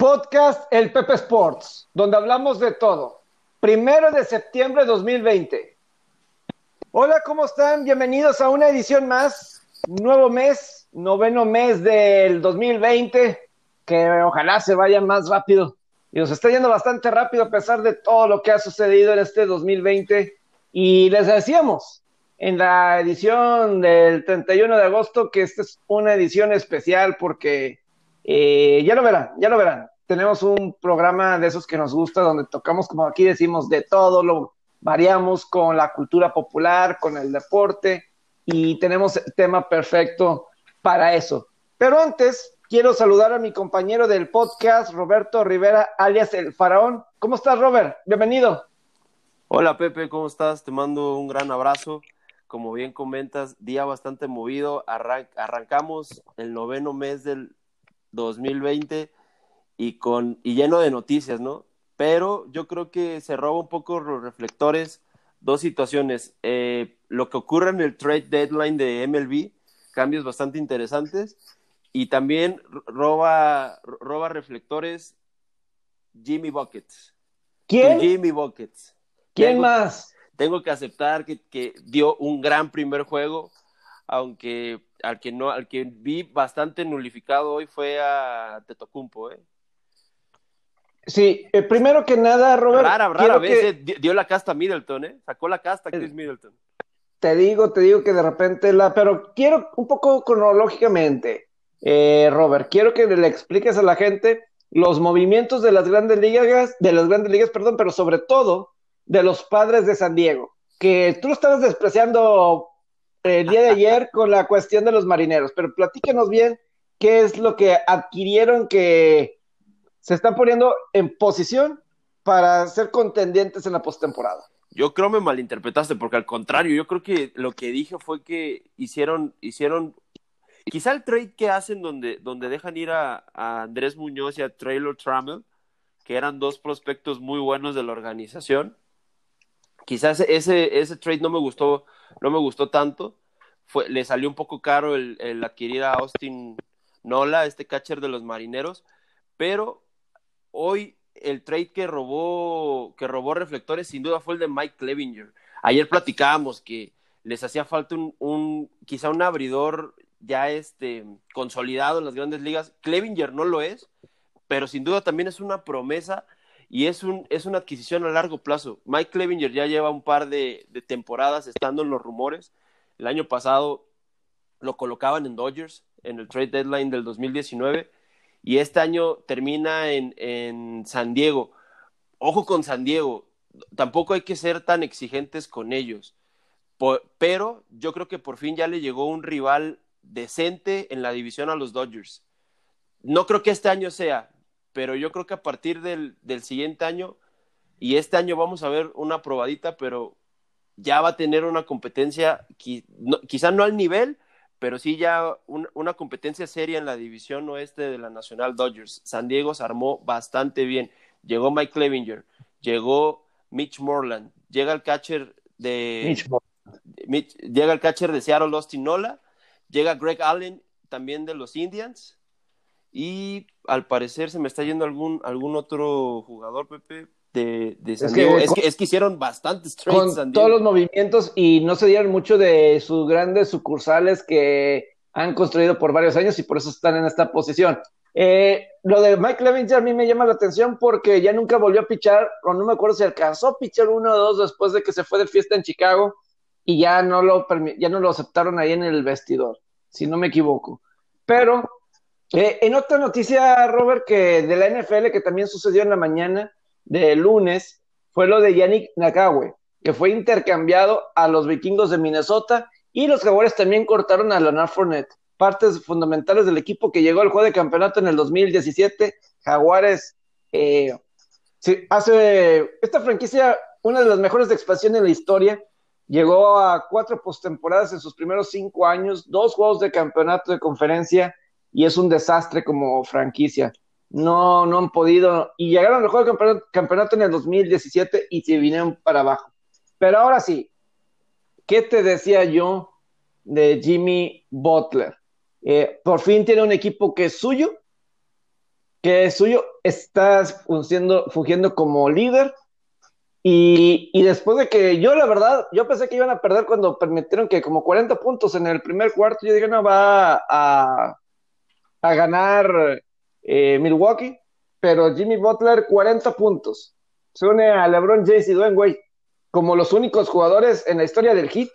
Podcast El Pepe Sports, donde hablamos de todo. Primero de septiembre de 2020. Hola, ¿cómo están? Bienvenidos a una edición más. Nuevo mes, noveno mes del 2020. Que ojalá se vaya más rápido. Y nos está yendo bastante rápido a pesar de todo lo que ha sucedido en este 2020. Y les decíamos en la edición del 31 de agosto que esta es una edición especial porque eh, ya lo verán, ya lo verán tenemos un programa de esos que nos gusta, donde tocamos, como aquí decimos, de todo, lo variamos con la cultura popular, con el deporte, y tenemos el tema perfecto para eso. Pero antes, quiero saludar a mi compañero del podcast, Roberto Rivera, alias El Faraón. ¿Cómo estás, Robert? Bienvenido. Hola, Pepe, ¿cómo estás? Te mando un gran abrazo. Como bien comentas, día bastante movido. arrancamos el noveno mes del 2020 y, con, y lleno de noticias, ¿no? Pero yo creo que se roba un poco los reflectores dos situaciones. Eh, lo que ocurre en el trade deadline de MLB, cambios bastante interesantes, y también roba, roba reflectores Jimmy Buckets. ¿Quién? Jimmy Buckets. ¿Quién más? Tengo que aceptar que, que, dio un gran primer juego, aunque al que no, al que vi bastante nulificado hoy fue a Tetocumpo, ¿eh? Sí, eh, primero que nada, Robert. Rara, rara vez dio la casta a Middleton, ¿eh? Sacó la casta Chris Middleton. Te digo, te digo que de repente la. Pero quiero un poco cronológicamente, eh, Robert, quiero que le expliques a la gente los movimientos de las grandes ligas, de las grandes ligas, perdón, pero sobre todo de los padres de San Diego. Que tú lo estabas despreciando el día de ayer con la cuestión de los marineros, pero platíquenos bien qué es lo que adquirieron que se están poniendo en posición para ser contendientes en la postemporada. Yo creo me malinterpretaste, porque al contrario, yo creo que lo que dije fue que hicieron, hicieron, quizá el trade que hacen donde, donde dejan ir a, Andrés Muñoz y a Traylor Trammell, que eran dos prospectos muy buenos de la organización. Quizás ese, ese trade no me gustó, no me gustó tanto. Fue, le salió un poco caro el, el adquirir a Austin Nola, este catcher de los marineros, pero hoy el trade que robó, que robó reflectores sin duda fue el de Mike Clevinger. Ayer platicábamos que les hacía falta un, quizá un abridor ya este consolidado en las grandes ligas. Clevinger no lo es, pero sin duda también es una promesa y es, un, es una adquisición a largo plazo. Mike Clevinger ya lleva un par de temporadas estando en los rumores. El año pasado lo colocaban en Dodgers en el trade deadline del 2019 y este año termina en, San Diego. Ojo con San Diego, tampoco hay que ser tan exigentes con ellos, pero yo creo que por fin ya le llegó un rival decente en la división a los Dodgers. No creo que este año sea, pero yo creo que a partir del, siguiente año, y este año vamos a ver una probadita, pero ya va a tener una competencia, quizá no al nivel, pero sí ya una competencia seria en la división oeste de la Nacional Dodgers. San Diego se armó bastante bien. Llegó Mike Clevinger, llegó Mitch Morland, llega el catcher de Mitch, llega el catcher de Seattle Austin Nola, llega Greg Allen también de los Indians y al parecer se me está yendo algún algún otro jugador Pepe de, San Diego. es, que, hicieron bastantes trades. Con todos los movimientos y no se dieron mucho de sus grandes sucursales que han construido por varios años y por eso están en esta posición. Eh, lo de Mike Levinger a mí me llama la atención porque ya nunca volvió a pichar, o no me acuerdo si alcanzó a pichar uno o dos después de que se fue de fiesta en Chicago y ya no lo, ya no lo aceptaron ahí en el vestidor, si no me equivoco. Pero eh, en otra noticia, Robert, que de la NFL que también sucedió en la mañana, de lunes fue lo de Yannick Nakawe, que fue intercambiado a los vikingos de Minnesota y los jaguares también cortaron a Leonard Fournette, partes fundamentales del equipo que llegó al juego de campeonato en el 2017. Jaguares eh, hace esta franquicia una de las mejores de expansión en la historia. Llegó a cuatro postemporadas en sus primeros cinco años, dos juegos de campeonato de conferencia y es un desastre como franquicia no, no han podido, y llegaron al juego de campeonato, en el 2017 y se vinieron para abajo. Pero ahora sí, ¿qué te decía yo de Jimmy Butler? Eh, por fin tiene un equipo que es suyo, que suyo está fungiendo, fungiendo como líder. Y, y, después de que yo, la verdad, yo pensé que iban a perder cuando permitieron que como 40 puntos en el primer cuarto, yo dije, no, va a, a ganar eh, Milwaukee, pero Jimmy Butler 40 puntos. Se une a LeBron James y Dwayne Wade como los únicos jugadores en la historia del Heat.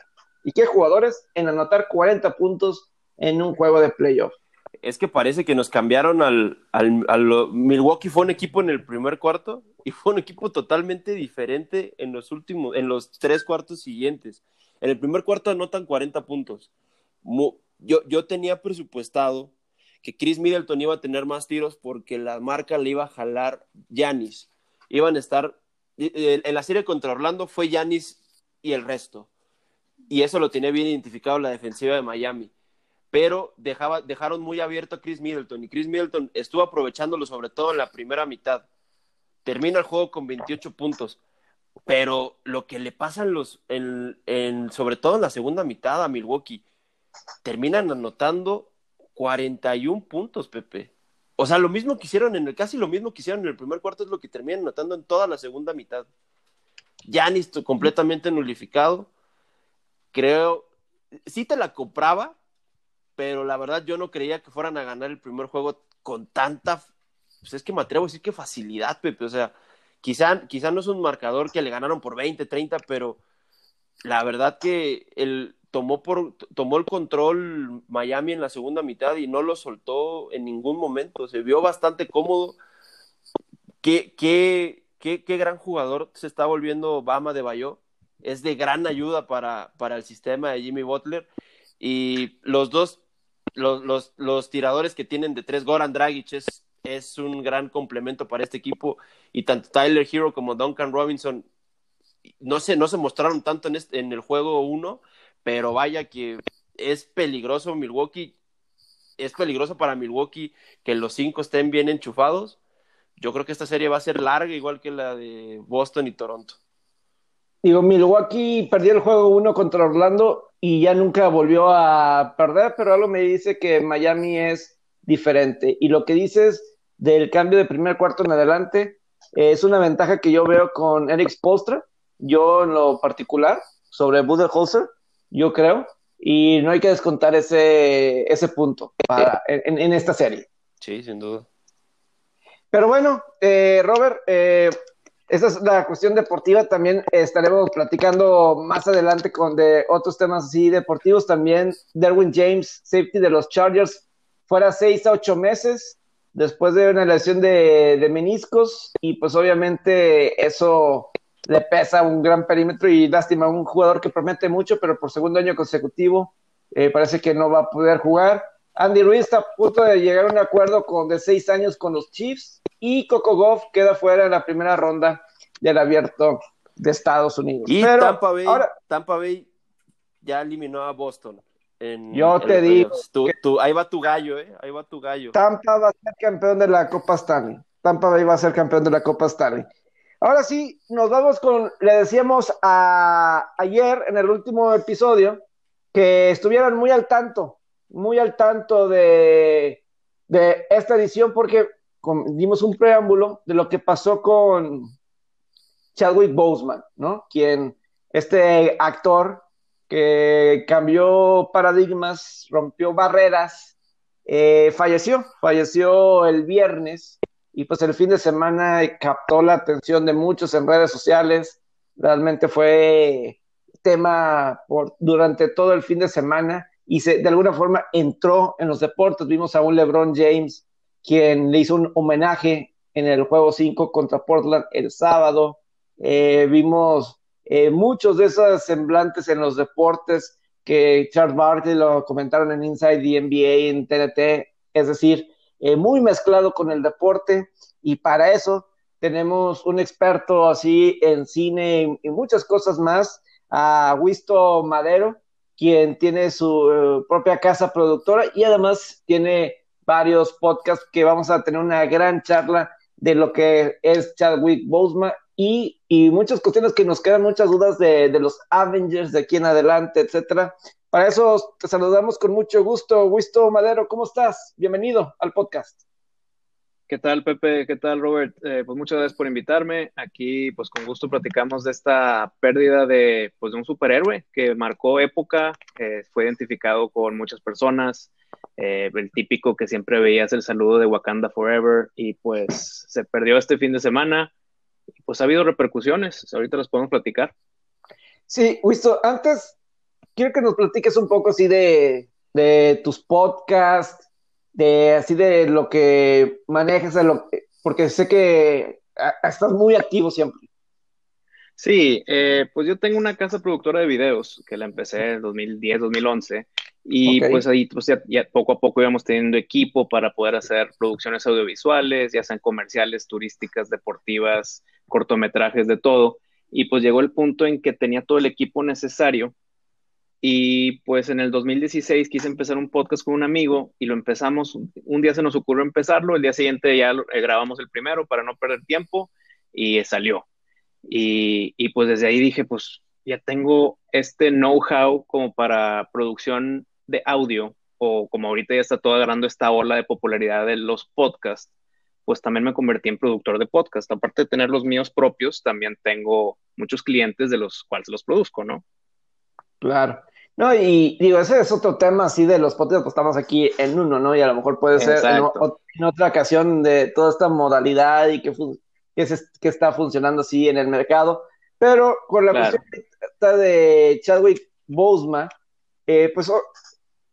¿Y qué jugadores en anotar 40 puntos en un juego de playoff? Es que parece que nos cambiaron al, al, Milwaukee fue un equipo en el primer cuarto y fue un equipo totalmente diferente en los últimos, en los tres cuartos siguientes. En el primer cuarto anotan 40 puntos. Yo, yo tenía presupuestado que Chris Middleton iba a tener más tiros porque la marca le iba a jalar Yanis. Iban a estar. En la serie contra Orlando fue Yanis y el resto. Y eso lo tenía bien identificado la defensiva de Miami. Pero dejaba, dejaron muy abierto a Chris Middleton. Y Chris Middleton estuvo aprovechándolo, sobre todo en la primera mitad. Termina el juego con 28 puntos. Pero lo que le pasa los, en, en, sobre todo en la segunda mitad a Milwaukee, terminan anotando 41 puntos, Pepe. O sea, lo mismo que hicieron en el, casi lo mismo que hicieron en el primer cuarto es lo que terminan notando en toda la segunda mitad. Yanis completamente nulificado. Creo, sí te la compraba, pero la verdad yo no creía que fueran a ganar el primer juego con tanta, pues es que me atrevo a decir que facilidad, Pepe. O sea, quizá, quizá no es un marcador que le ganaron por 20, 30, pero la verdad que el, tomó, por, tomó el control Miami en la segunda mitad y no lo soltó en ningún momento. Se vio bastante cómodo. Qué, qué, qué, qué gran jugador se está volviendo Bama de Bayo. Es de gran ayuda para, para el sistema de Jimmy Butler. Y los dos, los, los, los tiradores que tienen de tres, Goran Dragic es, es un gran complemento para este equipo. Y tanto Tyler Hero como Duncan Robinson no se, no se mostraron tanto en, este, en el juego uno pero vaya que es peligroso Milwaukee, es peligroso para Milwaukee que los cinco estén bien enchufados. Yo creo que esta serie va a ser larga, igual que la de Boston y Toronto. Digo, Milwaukee perdió el juego uno contra Orlando y ya nunca volvió a perder, pero algo me dice que Miami es diferente. Y lo que dices del cambio de primer cuarto en adelante es una ventaja que yo veo con Eric Spolstra, yo en lo particular, sobre Budenholzer, yo creo, y no hay que descontar ese, ese punto para, en, esta serie. Sí, sin duda. Pero bueno, eh, Robert, eh, esa es la cuestión deportiva. También estaremos platicando más adelante con de otros temas así deportivos. También Derwin James, safety de los Chargers, fuera seis a ocho meses después de una lesión de, de meniscos. Y pues obviamente eso le pesa un gran perímetro y lástima, un jugador que promete mucho, pero por segundo año consecutivo eh, parece que no va a poder jugar. Andy Ruiz está a punto de llegar a un acuerdo con de seis años con los Chiefs y Coco Goff queda fuera en la primera ronda del abierto de Estados Unidos. Y Tampa, Bay, Tampa Bay ya eliminó a Boston. yo te digo. ahí va tu gallo, ¿eh? Ahí va tu gallo. Tampa va a ser campeón de la Copa Stanley. Tampa Bay va a ser campeón de la Copa Stanley. Ahora sí, nos vamos con, le decíamos a, ayer en el último episodio que estuvieran muy al tanto, muy al tanto de, esta edición porque dimos un preámbulo de lo que pasó con Chadwick Boseman, ¿no? Quien, este actor que cambió paradigmas, rompió barreras, eh, falleció, falleció el viernes y pues el fin de semana captó la atención de muchos en redes sociales. Realmente fue tema por, durante todo el fin de semana y se, de alguna forma entró en los deportes. Vimos a un LeBron James quien le hizo un homenaje en el juego 5 contra Portland el sábado. Eh, vimos eh, muchos de esos semblantes en los deportes que Charles Barkley lo comentaron en Inside the NBA, en TNT, es decir, eh, muy mezclado con el deporte y para eso tenemos un experto así en cine y, muchas cosas más, a Wisto Madero, quien tiene su eh, propia casa productora y además tiene varios podcasts que vamos a tener una gran charla de lo que es Chadwick Boseman y, y muchas cuestiones que nos quedan muchas dudas de, de los Avengers de aquí en adelante, etcétera. Para eso te saludamos con mucho gusto. Wisto Madero, ¿cómo estás? Bienvenido al podcast. ¿Qué tal, Pepe? ¿Qué tal, Robert? Eh, pues muchas gracias por invitarme. Aquí, pues con gusto platicamos de esta pérdida de, pues, de un superhéroe que marcó época, eh, fue identificado con muchas personas, eh, el típico que siempre veías el saludo de Wakanda Forever y pues se perdió este fin de semana. Pues ha habido repercusiones, ahorita las podemos platicar. Sí, Wisto, antes quiero que nos platiques un poco así de, de tus podcasts, de así de lo que manejas, lo, porque sé que estás muy activo siempre. Sí, eh, pues yo tengo una casa productora de videos que la empecé en 2010, 2011 y pues ahí pues ya, poco a poco íbamos teniendo equipo para poder hacer producciones audiovisuales, ya sean comerciales, turísticas, deportivas, cortometrajes, de todo. Y pues llegó el punto en que tenía todo el equipo necesario y pues en el 2016 quise empezar un podcast con un amigo y lo empezamos, un día se nos ocurrió empezarlo, el día siguiente ya eh, grabamos el primero para no perder tiempo y salió. Y, y pues desde ahí dije, pues ya tengo este know-how como para producción de audio o como ahorita ya está todo agarrando esta ola de popularidad de los podcasts, pues también me convertí en productor de podcast. Aparte de tener los míos propios, también tengo muchos clientes de los cuales los produzco, ¿no? Claro. No, y digo, ese es otro tema así de los podcasts, pues estamos aquí en uno, ¿no? Y a lo mejor puede ser en, otra ocasión de toda esta modalidad y que, que, que, está funcionando así en el mercado. Pero con la cuestión de Chadwick Boseman, eh, pues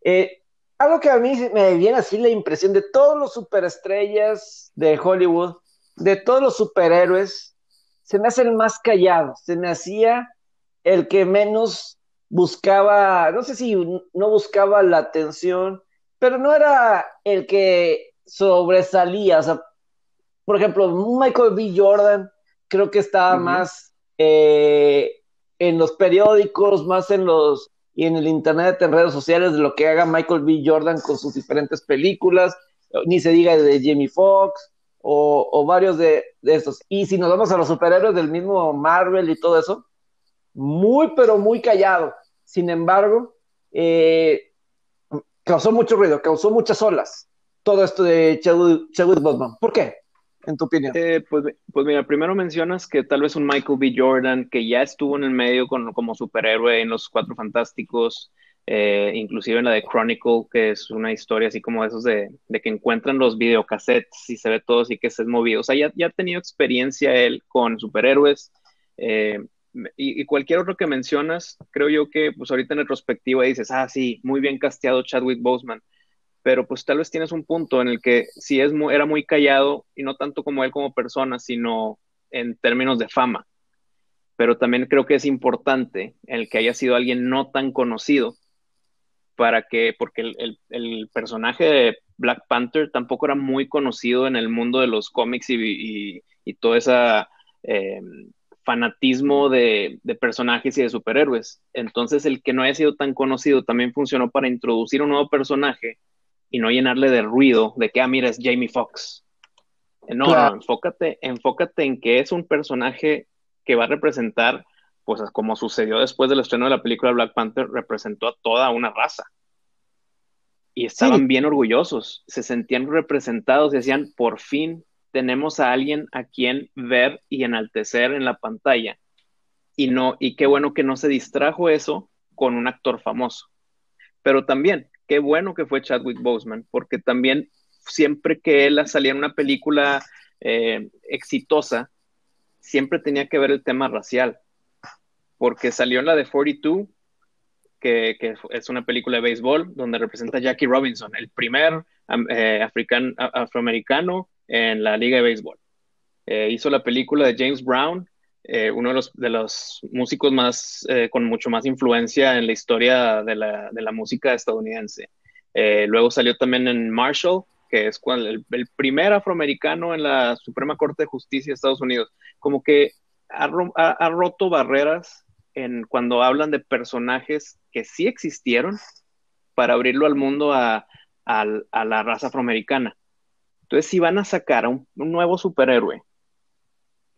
eh, algo que a mí me viene así la impresión de todos los superestrellas de Hollywood, de todos los superhéroes, se me hace el más callado, se me hacía el que menos buscaba, no sé si no buscaba la atención, pero no era el que sobresalía. O sea, por ejemplo, Michael B. Jordan creo que estaba más eh, en los periódicos, más en los y en el internet, en redes sociales, de lo que haga Michael B. Jordan con sus diferentes películas, ni se diga de Jamie Foxx o, varios de, de estos. Y si nos vamos a los superhéroes del mismo Marvel y todo eso, muy, pero muy callado. Sin embargo, eh, causó mucho ruido, causó muchas olas todo esto de Chadwick Boseman. ¿Por qué? En tu opinión. Eh, pues, pues, mira, primero mencionas que tal vez un Michael B. Jordan que ya estuvo en el medio con, como superhéroe en los Cuatro Fantásticos, eh, inclusive en la de Chronicle, que es una historia así como esos de, que encuentran los videocassettes y se ve todo así que se es movido. O sea, ya, ya ha tenido experiencia él con superhéroes. Eh, y, cualquier otro que mencionas, creo yo que pues ahorita en retrospectiva dices, ah, sí, muy bien casteado Chadwick Boseman, pero pues tal vez tienes un punto en el que sí es era muy callado y no tanto como él como persona, sino en términos de fama. Pero también creo que es importante el que haya sido alguien no tan conocido para que, porque el, el, personaje de Black Panther tampoco era muy conocido en el mundo de los cómics y, y, y toda esa... Eh, fanatismo de, personajes y de superhéroes. Entonces, el que no haya sido tan conocido también funcionó para introducir un nuevo personaje y no llenarle de ruido de que, ah, mira, es Jamie Foxx. Eh, no, no, enfócate, enfócate en que es un personaje que va a representar, pues como sucedió después del estreno de la película Black Panther, representó a toda una raza. Y estaban bien orgullosos, se sentían representados y decían, por fin tenemos a alguien a quien ver y enaltecer en la pantalla. Y no, y qué bueno que no se distrajo eso con un actor famoso. Pero también, qué bueno que fue Chadwick Boseman, porque también siempre que él salía en una película eh, exitosa, siempre tenía que ver el tema racial, porque salió en la de 42, que, que es una película de béisbol, donde representa a Jackie Robinson, el primer eh, afroamericano en la Liga de Béisbol. Eh, hizo la película de James Brown, eh, uno de los, de los músicos más, eh, con mucho más influencia en la historia de la, de la música estadounidense. luego salió también en Marshall, que es el, primer afroamericano en la Suprema Corte de Justicia de Estados Unidos. Como que ha, ha, roto barreras en cuando hablan de personajes que sí existieron para abrirlo al mundo a, a la raza afroamericana. Entonces, si van a sacar a un, nuevo superhéroe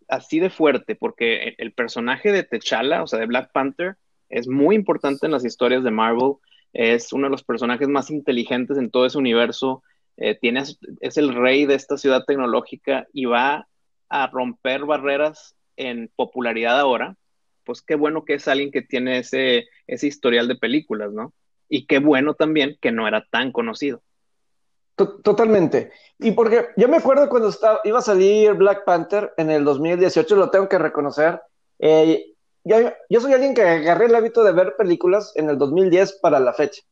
así de fuerte, porque el, personaje de T'Challa, o sea, de Black Panther, es muy importante en las historias de Marvel, es uno de los personajes más inteligentes en todo ese universo, eh, es el rey de esta ciudad tecnológica y va a romper barreras en popularidad ahora, pues qué bueno que es alguien que tiene ese, ese historial de películas, ¿no? Y qué bueno también que no era tan conocido. Totalmente. Y porque yo me acuerdo cuando estaba, iba a salir Black Panther en el 2018, lo tengo que reconocer. Eh, yo, yo, soy alguien que agarré el hábito de ver películas en el 2010 para la fecha.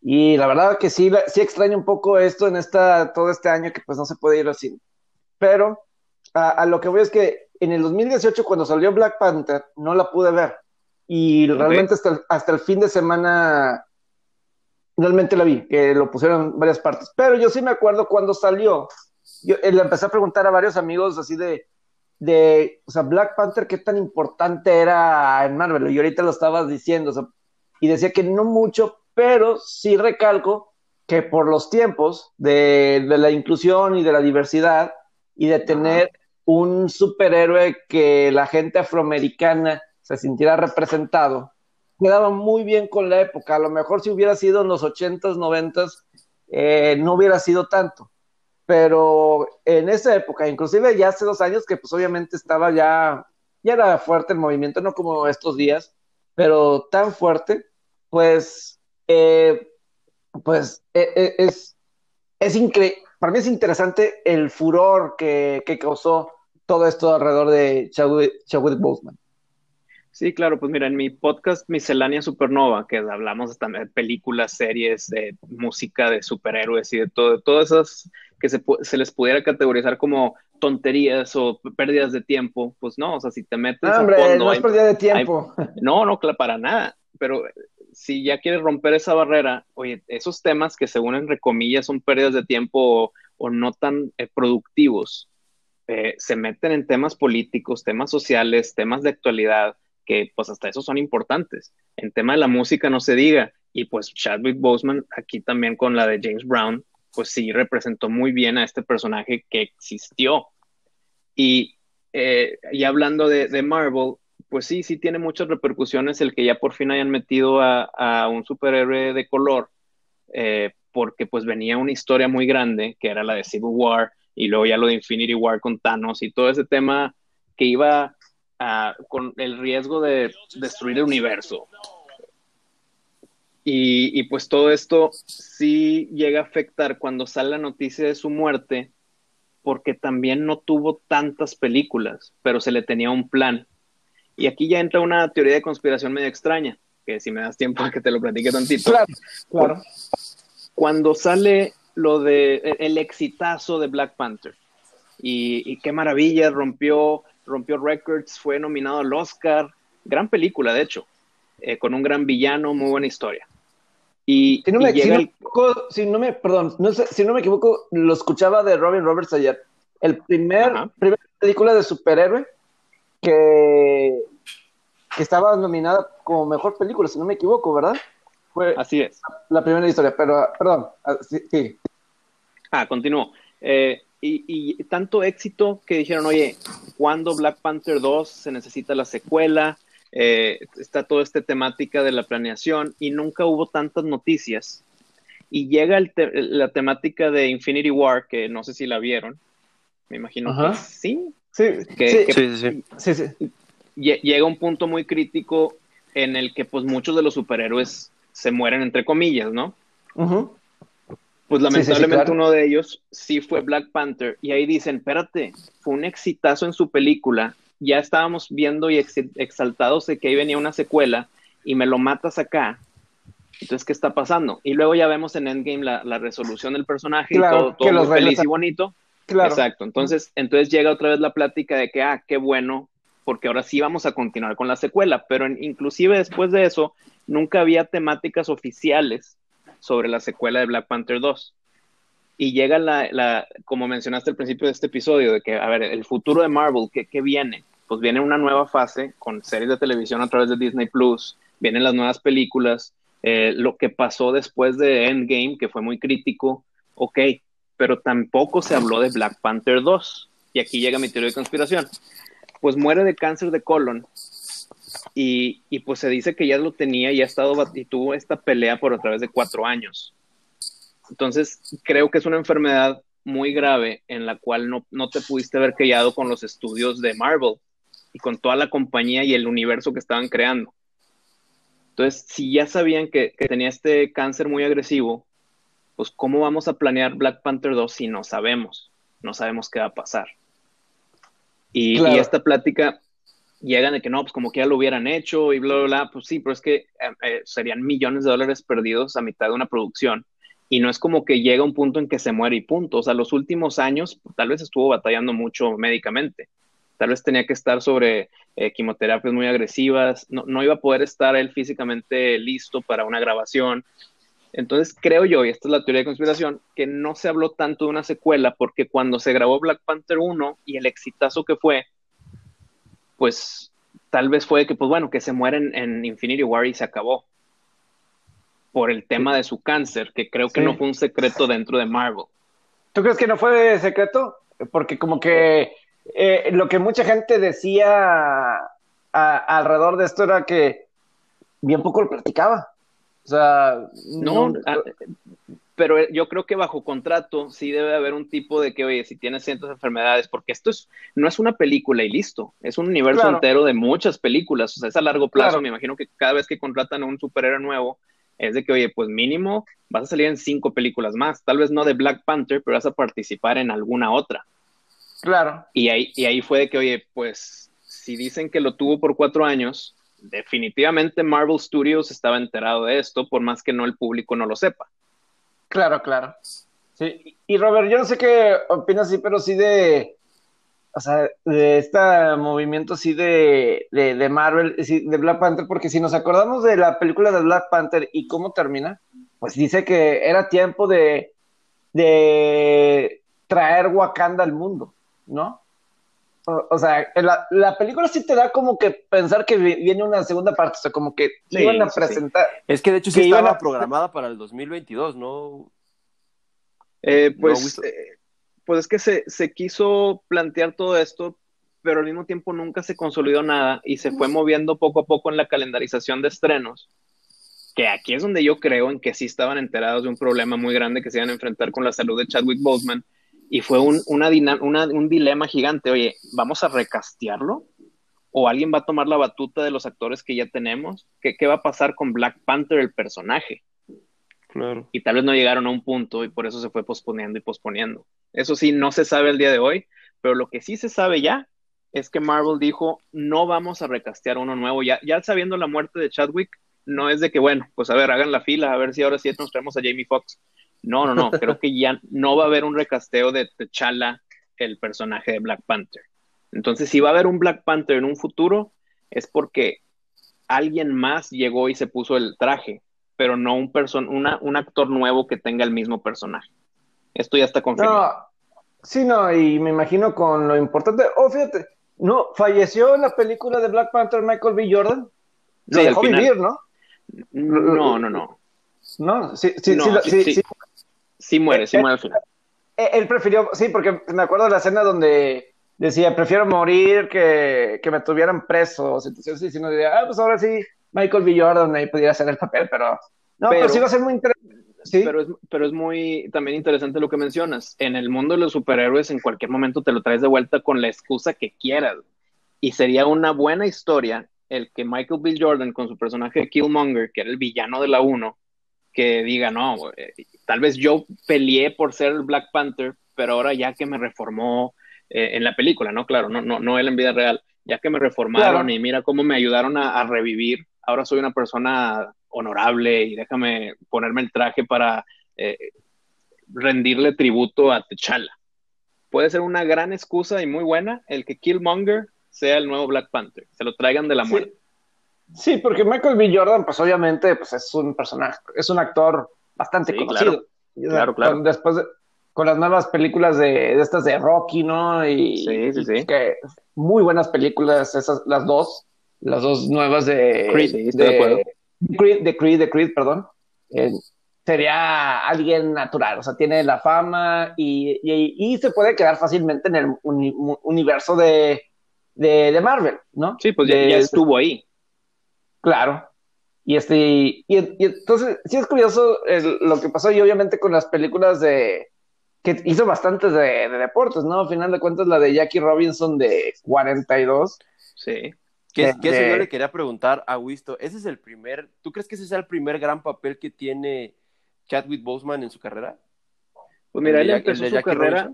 Y la verdad que sí, sí extraño un poco esto en esta, todo este año que pues no se puede ir al cine. Pero a, lo que voy es que en el 2018 cuando salió Black Panther no la pude ver. Y realmente hasta hasta el fin de semana realmente la vi, que lo pusieron en varias partes. Pero yo sí me acuerdo cuando salió, yo eh, le empecé a preguntar a varios amigos así de, de, o sea, Black Panther, ¿qué tan importante era en Marvel? Y ahorita lo estabas diciendo, o sea, y decía que no mucho, pero sí recalco que por los tiempos de, de la inclusión y de la diversidad y de tener un superhéroe que la gente afroamericana se sintiera representado, quedaba muy bien con la época. A lo mejor si hubiera sido en los 80s, 90s, eh, no hubiera sido tanto. Pero en esa época, inclusive ya hace dos años, que pues obviamente estaba ya, ya era fuerte el movimiento, no como estos días, pero tan fuerte, pues, eh, pues eh, es, es increíble. Para mí es interesante el furor que, que causó todo esto alrededor de Chadwick Boseman. Sí, claro, pues mira, en mi podcast Miscelánea Supernova, que hablamos también de películas, series, de música, de superhéroes y de todo, de todas esas que se, se, les pudiera categorizar como tonterías o pérdidas de tiempo, pues no, o sea, si te metes a fondo, no es pérdida de tiempo. no, no, para nada, pero si ya quieres romper esa barrera, oye, esos temas que según entre comillas son pérdidas de tiempo o, no tan eh, productivos, eh, se meten en temas políticos, temas sociales, temas de actualidad, que pues hasta eso son importantes. En tema de la música no se diga. Y pues Chadwick Boseman aquí también con la de James Brown, pues sí representó muy bien a este personaje que existió. Y, eh, y hablando de, Marvel, pues sí, sí tiene muchas repercusiones el que ya por fin hayan metido a, un superhéroe de color, eh, porque pues venía una historia muy grande, que era la de Civil War, y luego ya lo de Infinity War con Thanos y todo ese tema que iba con el riesgo de destruir el universo. Y, pues todo esto sí llega a afectar cuando sale la noticia de su muerte, porque también no tuvo tantas películas, pero se le tenía un plan. Y aquí ya entra una teoría de conspiración medio extraña, que si me das tiempo a que te lo platique tantito. Claro, claro. Cuando sale lo de el exitazo de Black Panther, y, y qué maravilla, rompió rompió records, fue nominado al Oscar, gran película de hecho, eh, con un gran villano, muy buena historia. Y, si no me, equivoco, si no me, perdón, no sé, si no me equivoco, lo escuchaba de Robin Roberts ayer. El primer, película de superhéroe que, que estaba nominada como mejor película, si no me equivoco, ¿verdad? Fue Así es. La primera historia, pero perdón, ah, sí. Ah, continúo. Eh, y, tanto éxito que dijeron, oye, ¿cuándo Black Panther 2 se necesita la secuela? Eh, está toda esta temática de la planeación y nunca hubo tantas noticias. Y llega la temática de Infinity War, que no sé si la vieron. Me imagino que sí. Sí, sí, sí, sí. Llega un punto muy crítico en el que pues muchos de los superhéroes se mueren entre comillas, ¿no? Pues lamentablemente uno de ellos sí fue Black Panther y ahí dicen, espérate, fue un exitazo en su película, ya estábamos viendo y exaltados de que ahí venía una secuela y me lo matas acá. Entonces, ¿qué está pasando? Y luego ya vemos en Endgame la, resolución del personaje y todo, muy feliz y bonito. Claro. Exacto. Entonces, entonces llega otra vez la plática de que, ah, qué bueno, porque ahora sí vamos a continuar con la secuela, pero inclusive después de eso, nunca había temáticas oficiales sobre la secuela de Black Panther 2. Y llega la, como mencionaste al principio de este episodio, de que, a ver, el futuro de Marvel, ¿qué, viene? Pues viene una nueva fase con series de televisión a través de Disney Plus, vienen las nuevas películas, eh, lo que pasó después de Endgame, que fue muy crítico, ok, pero tampoco se habló de Black Panther 2. Y aquí llega mi teoría de conspiración. Pues muere de cáncer de colon y, pues se dice que ya lo tenía y ha estado y tuvo esta pelea por a través de cuatro años. Entonces, creo que es una enfermedad muy grave en la cual no, no te pudiste haber criado con los estudios de Marvel y con toda la compañía y el universo que estaban creando. Entonces, si ya sabían que, tenía este cáncer muy agresivo, pues ¿cómo vamos a planear Black Panther 2 si no sabemos? No sabemos qué va a pasar. Y, esta plática llegan de que no, pues como que ya lo hubieran hecho y bla, bla, bla, pues sí, pero es que eh, eh, serían millones de dólares perdidos a mitad de una producción. Y no es como que llega un punto en que se muere y punto. O sea, los últimos años tal vez estuvo batallando mucho médicamente tal vez tenía que estar sobre eh, quimioterapias muy agresivas, no, iba a poder estar él físicamente listo para una grabación. Entonces creo yo, y esta es la teoría de conspiración, que no se habló tanto de una secuela porque cuando se grabó Black Panther 1 y el exitazo que fue, pues tal vez fue que, pues bueno, que se mueren en Infinity War y se acabó. Por el tema de su cáncer, que creo que no fue un secreto dentro de Marvel. ¿Tú crees que no fue secreto? Porque como que eh, lo que mucha gente decía alrededor de esto era que bien poco lo platicaba. O sea, no, ah, pero yo creo que bajo contrato sí debe haber un tipo de que, oye, si tienes ciertas enfermedades, porque esto es, no es una película y listo, es un universo entero de muchas películas, o sea, es a largo plazo, me imagino que cada vez que contratan a un superhéroe nuevo, es de que, oye, pues mínimo vas a salir en cinco películas más, tal vez no de Black Panther, pero vas a participar en alguna otra. Claro. Y ahí, y ahí fue de que, oye, pues si dicen que lo tuvo por cuatro años, definitivamente Marvel Studios estaba enterado de esto, por más que no el público no lo sepa. Claro, claro. Sí. Y Robert, yo no sé qué opinas así, pero sí de, o sea, de este movimiento sí de, de, Marvel, de Black Panther, porque si nos acordamos de la película de Black Panther y cómo termina, pues dice que era tiempo de, de traer Wakanda al mundo. ¿no? O, sea, la, película sí te da como que pensar que viene una segunda parte, o sea, como que iban a presentar. Es que de hecho sí estaba programada para el 2022, ¿no? Eh, pues, eh, pues es que se, se quiso plantear todo esto, pero al mismo tiempo nunca se consolidó nada y se fue moviendo poco a poco en la calendarización de estrenos. Que aquí es donde yo creo en que sí estaban enterados de un problema muy grande que se iban a enfrentar con la salud de Chadwick Boseman y fue un, una, un dilema gigante, oye, ¿vamos a recastearlo? ¿O alguien va a tomar la batuta de los actores que ya tenemos? ¿Qué, qué va a pasar con Black Panther, el personaje? Claro. Y tal vez no llegaron a un punto y por eso se fue posponiendo y posponiendo. Eso sí, no se sabe el día de hoy, pero lo que sí se sabe ya es que Marvel dijo, no vamos a recastear uno nuevo. Ya, ya sabiendo la muerte de Chadwick, no es de que, bueno, pues a ver, hagan la fila, a ver si ahora sí nos traemos a Jamie Foxx. No, no, no, creo que ya no va a haber un recasteo de T'Challa, el personaje de Black Panther. Entonces, si va a haber un Black Panther en un futuro, es porque alguien más llegó y se puso el traje, pero no un, person un actor nuevo que tenga el mismo personaje. Esto ya está confirmado. No, sí, no, y me imagino con lo importante. Oh, fíjate, no, falleció en la película de Black Panther Michael B. Jordan. Lo sí, dejó vivir, ¿no? No, no, no. No, sí, sí, sí, sí, Sí muere, sí muere al final. Eh, él prefirió, sí, porque me acuerdo de la escena donde decía, prefiero morir que, que me tuvieran presos. Entonces, sí, sí, no diría, ah, pues ahora sí, Michael B. Jordan ahí pudiera hacer el papel, pero no, pero, sí va a ser muy interesante. ¿Sí? Pero, es, pero es muy también interesante lo que mencionas. En el mundo de los superhéroes, en cualquier momento te lo traes de vuelta con la excusa que quieras. Y sería una buena historia el que Michael B. Jordan, con su personaje Killmonger, que era el villano de la 1, que diga, no, eh, tal vez yo peleé por ser el Black Panther, pero ahora ya que me reformó eh, en la película, ¿no? Claro, no, no, no él en vida real, ya que me reformaron y mira cómo me ayudaron a, revivir, ahora soy una persona honorable y déjame ponerme el traje para eh, rendirle tributo a T'Challa. Puede ser una gran excusa y muy buena el que Killmonger sea el nuevo Black Panther, se lo traigan de la muerte. Sí, porque Michael B. Jordan, pues obviamente, pues es un personaje, es un actor bastante conocido. Claro, claro. después con las nuevas películas de, estas de Rocky, ¿no? Y, sí, sí, sí. Que muy buenas películas, esas, las dos, las dos nuevas de Creed, de, de, Creed, de, Creed, de Creed, perdón. Eh, sería alguien natural, o sea, tiene la fama y, y, se puede quedar fácilmente en el universo de, de, Marvel, ¿no? Sí, pues ya, ya estuvo ahí. Claro. Y, este, y, entonces, sí es curioso lo que pasó y obviamente con las películas de, que hizo bastantes de, deportes, ¿no? Al final de cuentas, la de Jackie Robinson de 42. Sí. ¿Qué, ¿qué eso yo le quería preguntar a Wisto? ¿Ese es el primer, tú crees que ese es el primer gran papel que tiene Chadwick Boseman en su carrera? Pues mira, él empezó su carrera,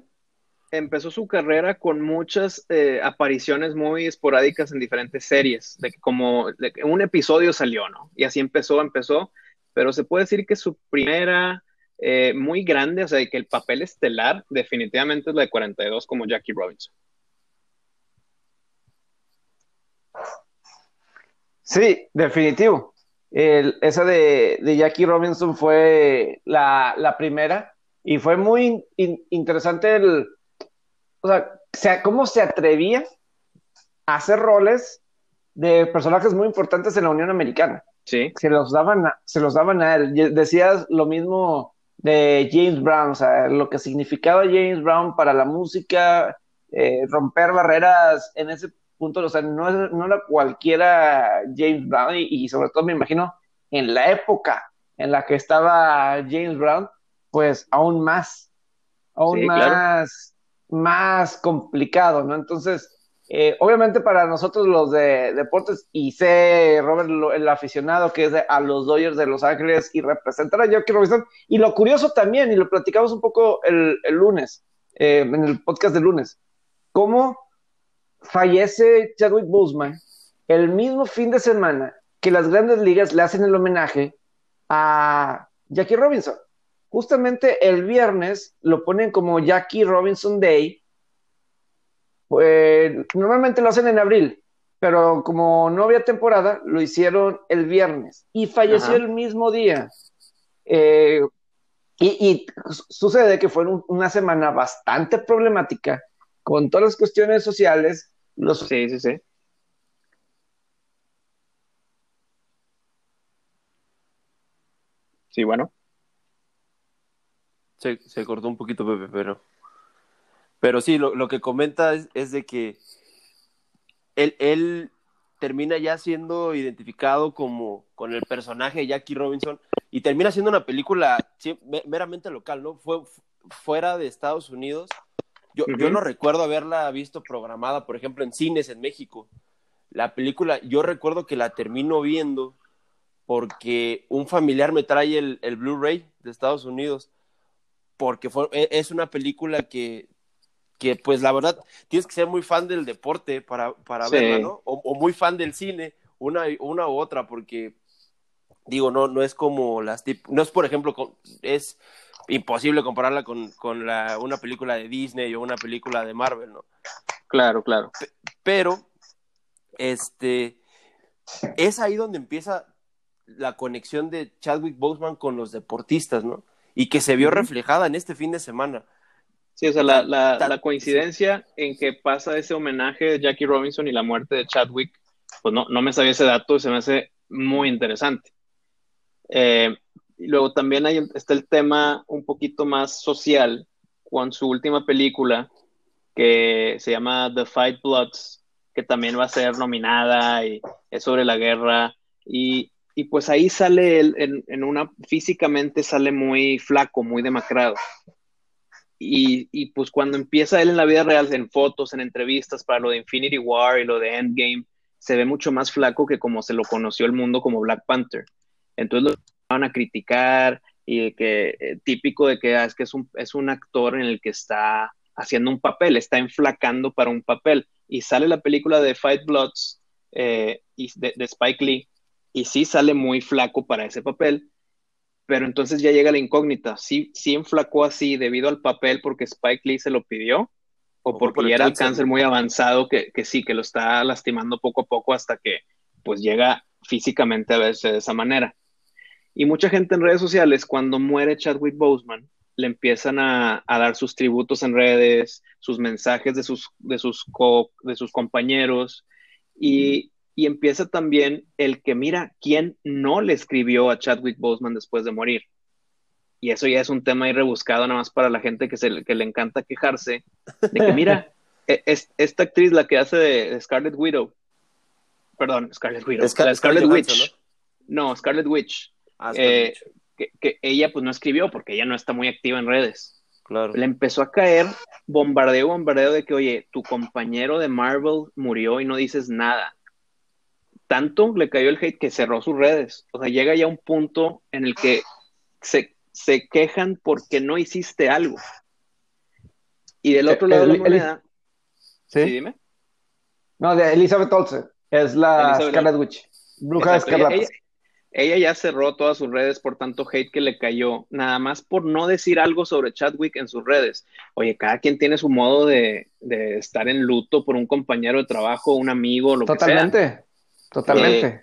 empezó su carrera con muchas eh, apariciones muy esporádicas en diferentes series, de que como un episodio salió, ¿no? Y así empezó, empezó, pero se puede decir que su primera eh, muy grande, o sea, que el papel estelar definitivamente es la de 42 como Jackie Robinson. Sí, definitivo. esa de, Jackie Robinson fue la, primera y fue muy interesante el, o sea, cómo se atrevía a hacer roles de personajes muy importantes en la Unión Americana. Sí. Se los daban a, se los daban a él. Decías lo mismo de James Brown, o sea, lo que significaba James Brown para la música, eh, romper barreras en ese punto, o sea, no, no era cualquiera James Brown y, sobre todo me imagino en la época en la que estaba James Brown, pues aún más, aún más, más complicado, ¿no? Entonces, eh, obviamente para nosotros los de deportes, y sé, Robert, el aficionado que es a los Dodgers de Los Ángeles y representar a Jackie Robinson, y lo curioso también, y lo platicamos un poco el, lunes, eh, en el podcast del lunes, cómo fallece Chadwick Boseman el mismo fin de semana que las grandes ligas le hacen el homenaje a Jackie Robinson. Justamente el viernes lo ponen como Jackie Robinson Day. Pues, normalmente lo hacen en abril, pero como no había temporada, lo hicieron el viernes y falleció el mismo día. Eh, y, sucede que fue una semana bastante problemática con todas las cuestiones sociales. Los... Sí, sí, sí. Sí, bueno. Se, se cortó un poquito, Pepe, pero. Pero sí, lo, lo que comenta es, de que él, él termina ya siendo identificado como con el personaje de Jackie Robinson y termina siendo una película meramente local, ¿no? Fue fuera de Estados Unidos. Yo, yo no recuerdo haberla visto programada, por ejemplo, en cines en México. La película, yo recuerdo que la termino viendo porque un familiar me trae el, el Blu-ray de Estados Unidos porque fue, e, es una película que, que, pues la verdad, tienes que ser muy fan del deporte para, para verla, ¿no? O, muy fan del cine, una, una u otra, porque digo, no, no es como las no es por ejemplo, es imposible compararla con, con la, una película de Disney o una película de Marvel, ¿no? Claro, claro. pero, este, es ahí donde empieza la conexión de Chadwick Boseman con los deportistas, ¿no? Y que se vio reflejada en este fin de semana. Sí, o sea, la, la, coincidencia en que pasa ese homenaje de Jackie Robinson y la muerte de Chadwick, pues no, no me sabía ese dato y se me hace muy interesante. Eh, y luego también hay, está el tema un poquito más social con su última película que se llama The Fight Bloods, que también va a ser nominada y es sobre la guerra. Y y pues ahí sale él en, una, físicamente sale muy flaco, muy demacrado. Y, y, pues cuando empieza él en la vida real, en fotos, en entrevistas para lo de Infinity War y lo de Endgame, se ve mucho más flaco que como se lo conoció el mundo como Black Panther. Entonces lo van a criticar y que eh, típico de que ah, es que es un, es un actor en el que está haciendo un papel, está enflacando para un papel. Y sale la película de Fight Bloods eh, y de, de Spike Lee y sí sale muy flaco para ese papel, pero entonces ya llega la incógnita, sí, sí enflacó así debido al papel porque Spike Lee se lo pidió o porque ya era el cáncer. muy avanzado que, sí, que lo está lastimando poco a poco hasta que pues llega físicamente a verse de esa manera. Y mucha gente en redes sociales, cuando muere Chadwick Boseman, le empiezan a, dar sus tributos en redes, sus mensajes de sus, de sus, de sus compañeros, y y empieza también el que mira quién no le escribió a Chadwick Boseman después de morir. Y eso ya es un tema ahí rebuscado nada más para la gente que, se, que le encanta quejarse de que mira, e, es, esta actriz la que hace de, Scarlet Widow, perdón, Scarlet Widow, Scarlet Witch, No, Scarlet Witch. Ah, Eh, que, que ella pues no escribió porque ella no está muy activa en redes. claro. Le empezó a caer bombardeo, bombardeo de que, oye, tu compañero de Marvel murió y no dices nada. Tanto le cayó el hate que cerró sus redes. O sea, llega ya un punto en el que se, se quejan porque no hiciste algo. Y del otro Eh, lado de la el- moneda, ¿Sí? ¿sí, dime? No, de Elizabeth Olsen. Es la Elizabeth Scarlet Witch. Bruja escarlata. Ella, ella ya cerró todas sus redes por tanto hate que le cayó, nada más por no decir algo sobre Chadwick en sus redes. Oye, cada quien tiene su modo de, de estar en luto por un compañero de trabajo, un amigo, lo que sea. Totalmente. Totalmente. Eh,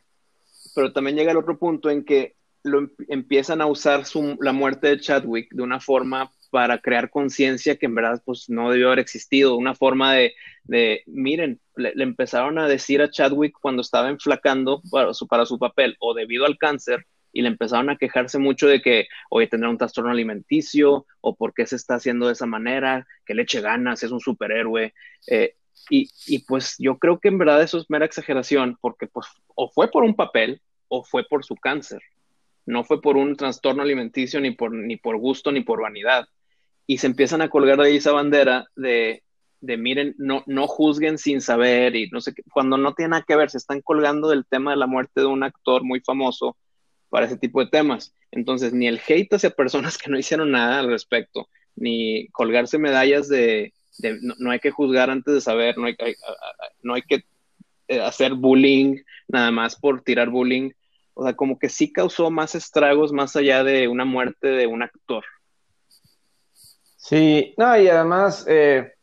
Pero también llega el otro punto en que lo em- empiezan a usar su- la muerte de Chadwick de una forma para crear conciencia que en verdad pues no debió haber existido, una forma de, de miren, le, empezaron a decir a Chadwick cuando estaba enflacando para su, para su papel o debido al cáncer y le empezaron a quejarse mucho de que, oye, tendrá un trastorno alimenticio o por qué se está haciendo de esa manera, que le eche ganas, es un superhéroe. Eh, y, pues yo creo que en verdad eso es mera exageración porque pues o fue por un papel o fue por su cáncer. No fue por un trastorno alimenticio ni por, ni por gusto ni por vanidad. Y se empiezan a colgar de ahí esa bandera de, de miren, no, no juzguen sin saber y no sé cuando no tiene nada que ver, se están colgando del tema de la muerte de un actor muy famoso para ese tipo de temas. Entonces, ni el hate hacia personas que no hicieron nada al respecto, ni colgarse medallas de, de no, no, hay que juzgar antes de saber, no hay, hay, no hay que eh, hacer bullying nada más por tirar bullying. O sea, como que sí causó más estragos más allá de una muerte de un actor. Sí, no, y además, eh,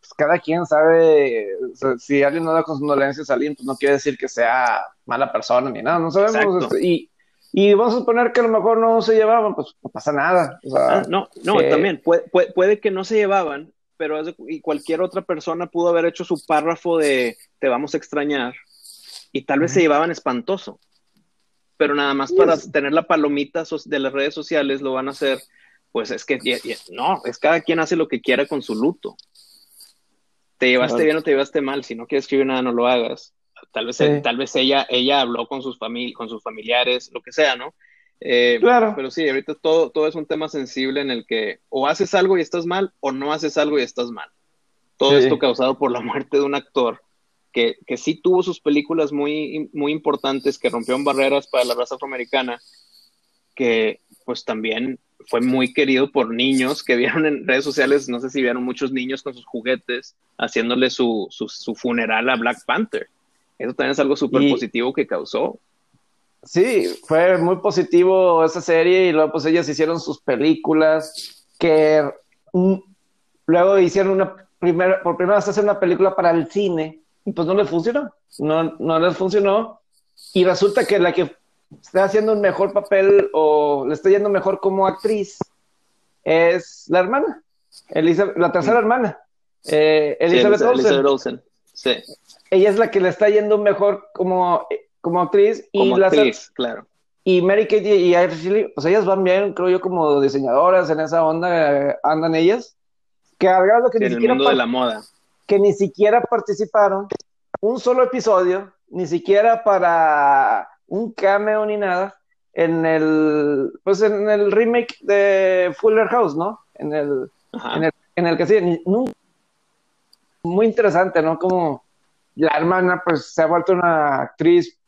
pues cada quien sabe, o sea, si alguien no da condolencias a alguien, pues no quiere decir que sea mala persona ni nada, no sabemos. Este, y, y vamos a suponer que a lo mejor no se llevaban, pues no pasa nada. O sea, ah, no, no, también puede, puede, puede, que no se llevaban, pero y cualquier otra persona pudo haber hecho su párrafo de te vamos a extrañar y tal vez se llevaban espantoso, pero nada más para yes. tener la palomita de las redes sociales lo van a hacer, pues es que no, es cada quien hace lo que quiera con su luto. Te llevaste claro. bien o te llevaste mal, si no quieres escribir nada no lo hagas. Tal vez, sí. tal vez ella, ella habló con sus, famili con sus familiares, lo que sea, ¿no? Eh, claro. Pero sí, ahorita todo, todo es un tema sensible en el que o haces algo y estás mal o no haces algo y estás mal. Todo sí. esto causado por la muerte de un actor que, que sí tuvo sus películas muy, muy importantes, que rompieron barreras para la raza afroamericana, que pues también fue muy querido por niños que vieron en redes sociales, no sé si vieron muchos niños con sus juguetes haciéndole su, su, su funeral a Black Panther. Eso también es algo súper positivo que causó. Sí, fue muy positivo esa serie y luego pues ellas hicieron sus películas que mm, luego hicieron una primera, por primera vez hacer una película para el cine y pues no les funcionó, no, no les funcionó y resulta que la que está haciendo un mejor papel o le está yendo mejor como actriz es la hermana, Elizabeth, la tercera hermana, eh, Elizabeth, sí, Olsen. Elizabeth Olsen. Sí. Ella es la que le está yendo mejor como como actriz y como las actriz, claro. y Mary Kate y Ashley, pues ellas van bien, creo yo, como diseñadoras en esa onda, eh, andan ellas, que al grado que ni siquiera mundo de la moda. que ni siquiera participaron un solo episodio, ni siquiera para un cameo ni nada en el pues en el remake de Fuller House, ¿no? En el en el, en el que sí, ni, nunca, muy interesante, ¿no? Como la hermana pues se ha vuelto una actriz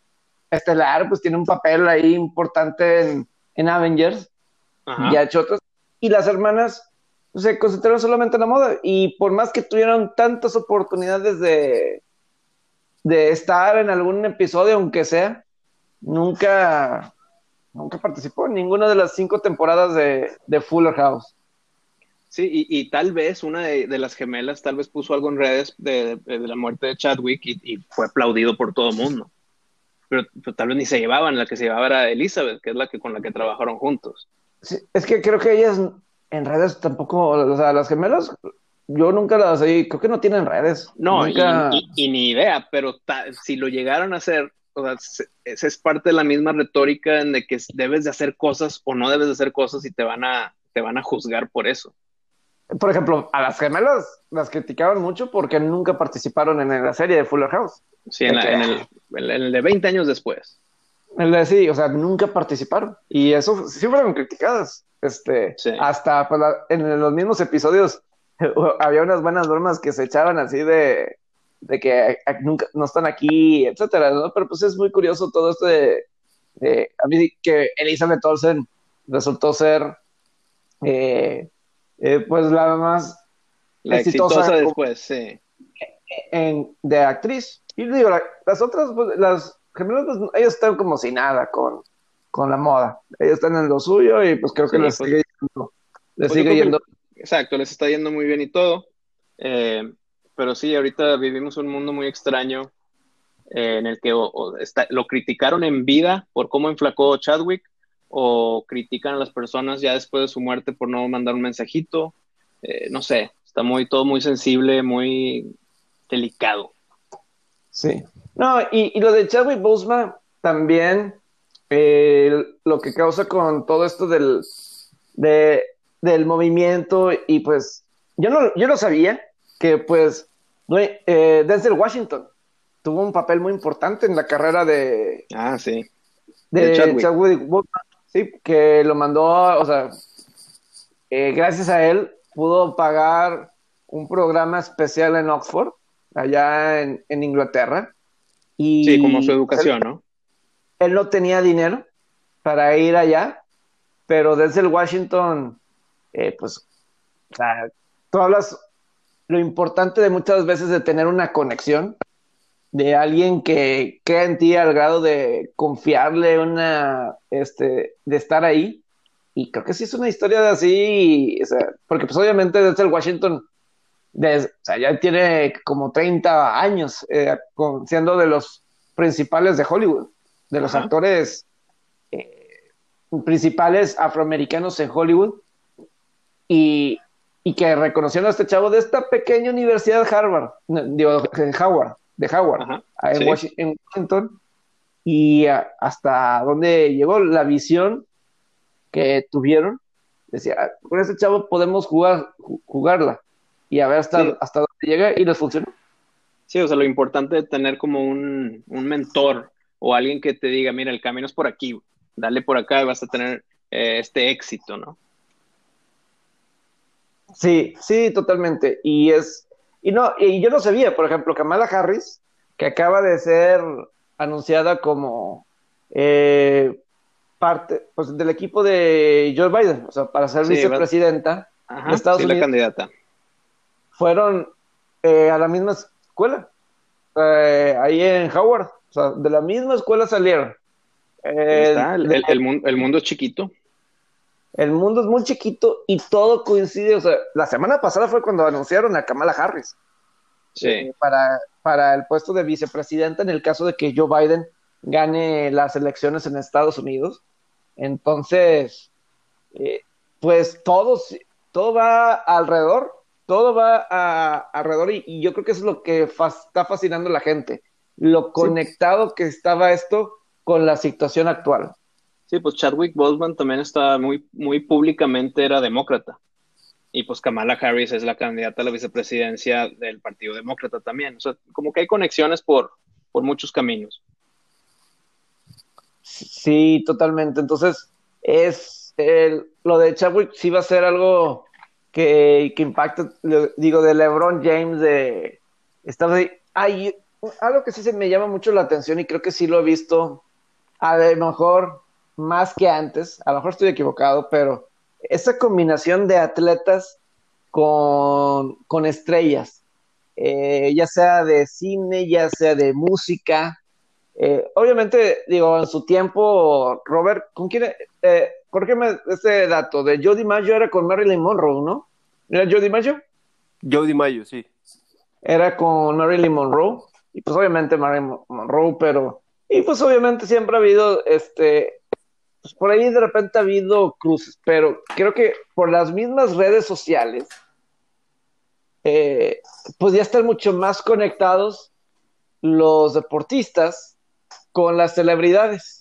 estelar, pues tiene un papel ahí importante en, en Avengers, Ajá. y ha hecho otros, y las hermanas pues, se concentraron solamente en la moda, y por más que tuvieron tantas oportunidades de, de estar en algún episodio, aunque sea, nunca, nunca participó en ninguna de las cinco temporadas de, de Fuller House. Sí, y, y, tal vez una de, de, las gemelas tal vez puso algo en redes de, de, de la muerte de Chadwick y, y, fue aplaudido por todo el mundo. Pero, pero, tal vez ni se llevaban, la que se llevaba era Elizabeth, que es la que con la que trabajaron juntos. Sí, es que creo que ellas en redes tampoco, o sea, las gemelas, yo nunca las oí, creo que no tienen redes. No, nunca... y, y, ni idea, pero ta, si lo llegaron a hacer, o sea, esa es parte de la misma retórica en de que debes de hacer cosas o no debes de hacer cosas y te van a, te van a juzgar por eso por ejemplo, a las gemelas las criticaban mucho porque nunca participaron en la serie de Fuller House. Sí, en, la, en, el, en, el, de 20 años después. Sí, o sea, nunca participaron. Y eso sí fueron criticadas. Este, hasta pues, en los mismos episodios había unas buenas normas que se echaban así de, de que nunca no están aquí, etcétera, ¿no? Pero pues es muy curioso todo esto de, a mí que Elizabeth Olsen resultó ser eh, eh, pues la más exitosa, después, sí. En, de actriz. Y digo, las otras, pues, las gemelas, pues, ellos están como si nada con, con la moda. Ellos están en lo suyo y pues creo que les pues, sigue yendo. Les pues, sigue yendo. exacto, les está yendo muy bien y todo. Eh, pero sí, ahorita vivimos un mundo muy extraño eh, en el que lo criticaron en vida por cómo enflacó Chadwick o critican a las personas ya después de su muerte por no mandar un mensajito. Eh, no sé, está muy todo muy sensible, muy delicado. Sí. No, y, lo de Chadwick Boseman también eh, lo que causa con todo esto del, del movimiento y pues yo no, yo no sabía que pues eh, Denzel Washington tuvo un papel muy importante en la carrera de ah sí de, Chadwick, sí que lo mandó o sea eh, gracias a él pudo pagar un programa especial en Oxford allá en, en Inglaterra y sí como su educación no él no tenía dinero para ir allá, pero desde el Washington, eh, pues, o sea, tú hablas lo importante de muchas veces de tener una conexión, de alguien que queda en ti al grado de confiarle una, este, de estar ahí. Y creo que sí es una historia de así, o sea, porque pues obviamente desde el Washington, o sea, ya tiene como 30 años eh, siendo de los principales de Hollywood de los actores eh, principales afroamericanos en Hollywood. Y, que reconocieron a este chavo de esta pequeña universidad de Harvard, digo, de Howard, de Howard, en, Washington, y hasta dónde llegó la visión que tuvieron. Decía, ah, con este chavo podemos jugar, jugarla y a ver hasta, hasta dónde llega y les funcionó. Sí, o sea, lo importante de tener como un, un mentor o alguien que te diga, mira, el camino es por aquí, dale por acá y vas a tener eh, este éxito, ¿no? Sí, sí, totalmente. Y es, y no, y yo no sabía, por ejemplo, Kamala Harris, que acaba de ser anunciada como eh, parte pues, del equipo de Joe Biden, o sea, para ser vicepresidenta de Estados Unidos. la candidata. Fueron eh, a la misma escuela, ahí en Howard. O sea, de la misma escuela salieron. el, mundo, el mundo es chiquito. El mundo es muy chiquito y todo coincide. O sea, la semana pasada fue cuando anunciaron a Kamala Harris. Sí. Eh, para, para el puesto de vicepresidenta en el caso de que Joe Biden gane las elecciones en Estados Unidos. Entonces, eh, pues todo, todo va alrededor, todo va alrededor y, yo creo que eso es lo que está fascinando a la gente lo conectado que estaba esto con la situación actual. Sí, pues Chadwick Boseman también está muy, muy públicamente era demócrata. Y pues Kamala Harris es la candidata a la vicepresidencia del Partido Demócrata también. O sea, como que hay conexiones por, por muchos caminos. Sí, totalmente. Entonces, es lo de Chadwick sí va a ser algo que, impacta, digo, de LeBron James, de... Está, hay, algo que sí se me llama mucho la atención y creo que sí lo he visto, a lo mejor más que antes, a lo mejor estoy equivocado, pero esa combinación de atletas con, estrellas, eh, ya sea de cine, ya sea de música. Eh, obviamente, digo, en su tiempo, Robert, ¿con quién? Eh, corrígeme este dato, de Jody Mayo era con Marilyn Monroe, ¿no? ¿Era Jody Mayo? Jody Mayo, sí. Era con Marilyn Monroe y pues obviamente Marilyn Monroe, pero, y pues obviamente siempre ha habido, este, pues por ahí de repente ha habido cruces, pero creo que por las mismas redes sociales, eh, pues ya están mucho más conectados los deportistas con las celebridades.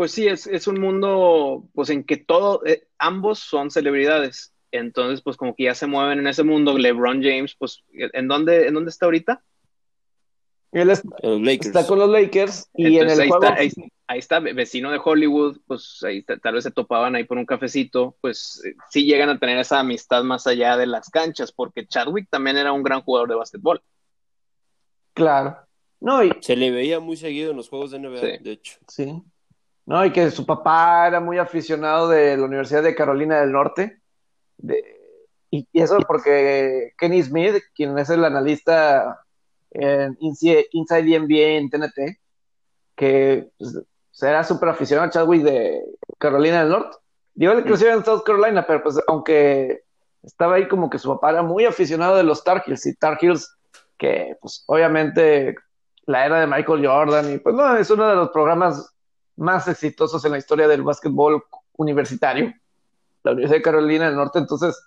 Pues sí, es, es un mundo pues en que todo, eh, ambos son celebridades. Entonces, pues como que ya se mueven en ese mundo. LeBron James, pues, ¿en dónde, ¿en dónde está ahorita? Él está, con los Lakers y en el juego... ahí, está, vecino de Hollywood, pues ahí tal vez se topaban ahí por un cafecito, pues eh, sí llegan a tener esa amistad más allá de las canchas, porque Chadwick también era un gran jugador de básquetbol. Claro. No, y... Se le veía muy seguido en los juegos de NBA, de hecho. Sí. No, y que su papá era muy aficionado de la Universidad de Carolina del Norte. y, eso porque Kenny Smith, quien es el analista en Inside NBA en TNT, que pues, era súper aficionado a Chadwick de Carolina del Norte. Digo, creció en South Carolina, pero pues aunque estaba ahí como que su papá era muy aficionado de los Tar Heels y Tar Heels, que pues obviamente la era de Michael Jordan y pues no, es uno de los programas más exitosos en la historia del básquetbol universitario, la Universidad de Carolina del Norte, entonces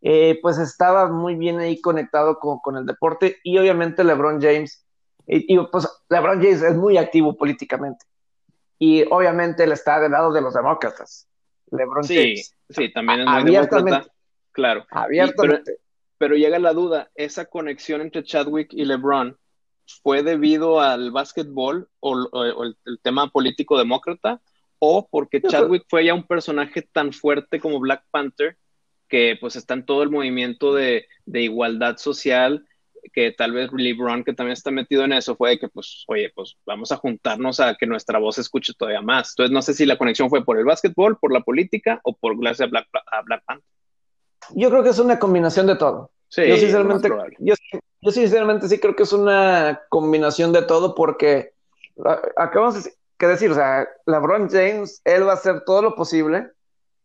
eh, pues estaba muy bien ahí conectado con, el deporte y obviamente LeBron James, y, pues LeBron James es muy activo políticamente y obviamente él está del lado de los demócratas. LeBron sí, James. Sí, también es muy demócrata. Claro. Abiertamente. pero, llega la duda, esa conexión entre Chadwick y LeBron fue debido al básquetbol o, el, tema político demócrata o porque Chadwick fue ya un personaje tan fuerte como Black Panther que pues está en todo el movimiento de, igualdad social, que tal vez LeBron, que también está metido en eso, fue de que pues, oye, pues vamos a juntarnos a que nuestra voz se escuche todavía más. Entonces no sé si la conexión fue por el básquetbol, por la política o por gracias a Black, Panther. Yo creo que es una combinación de todo. Sí, yo sinceramente, yo, sinceramente sí creo que es una combinación de todo porque acabamos de decir, o sea, LeBron James, él va a hacer todo lo posible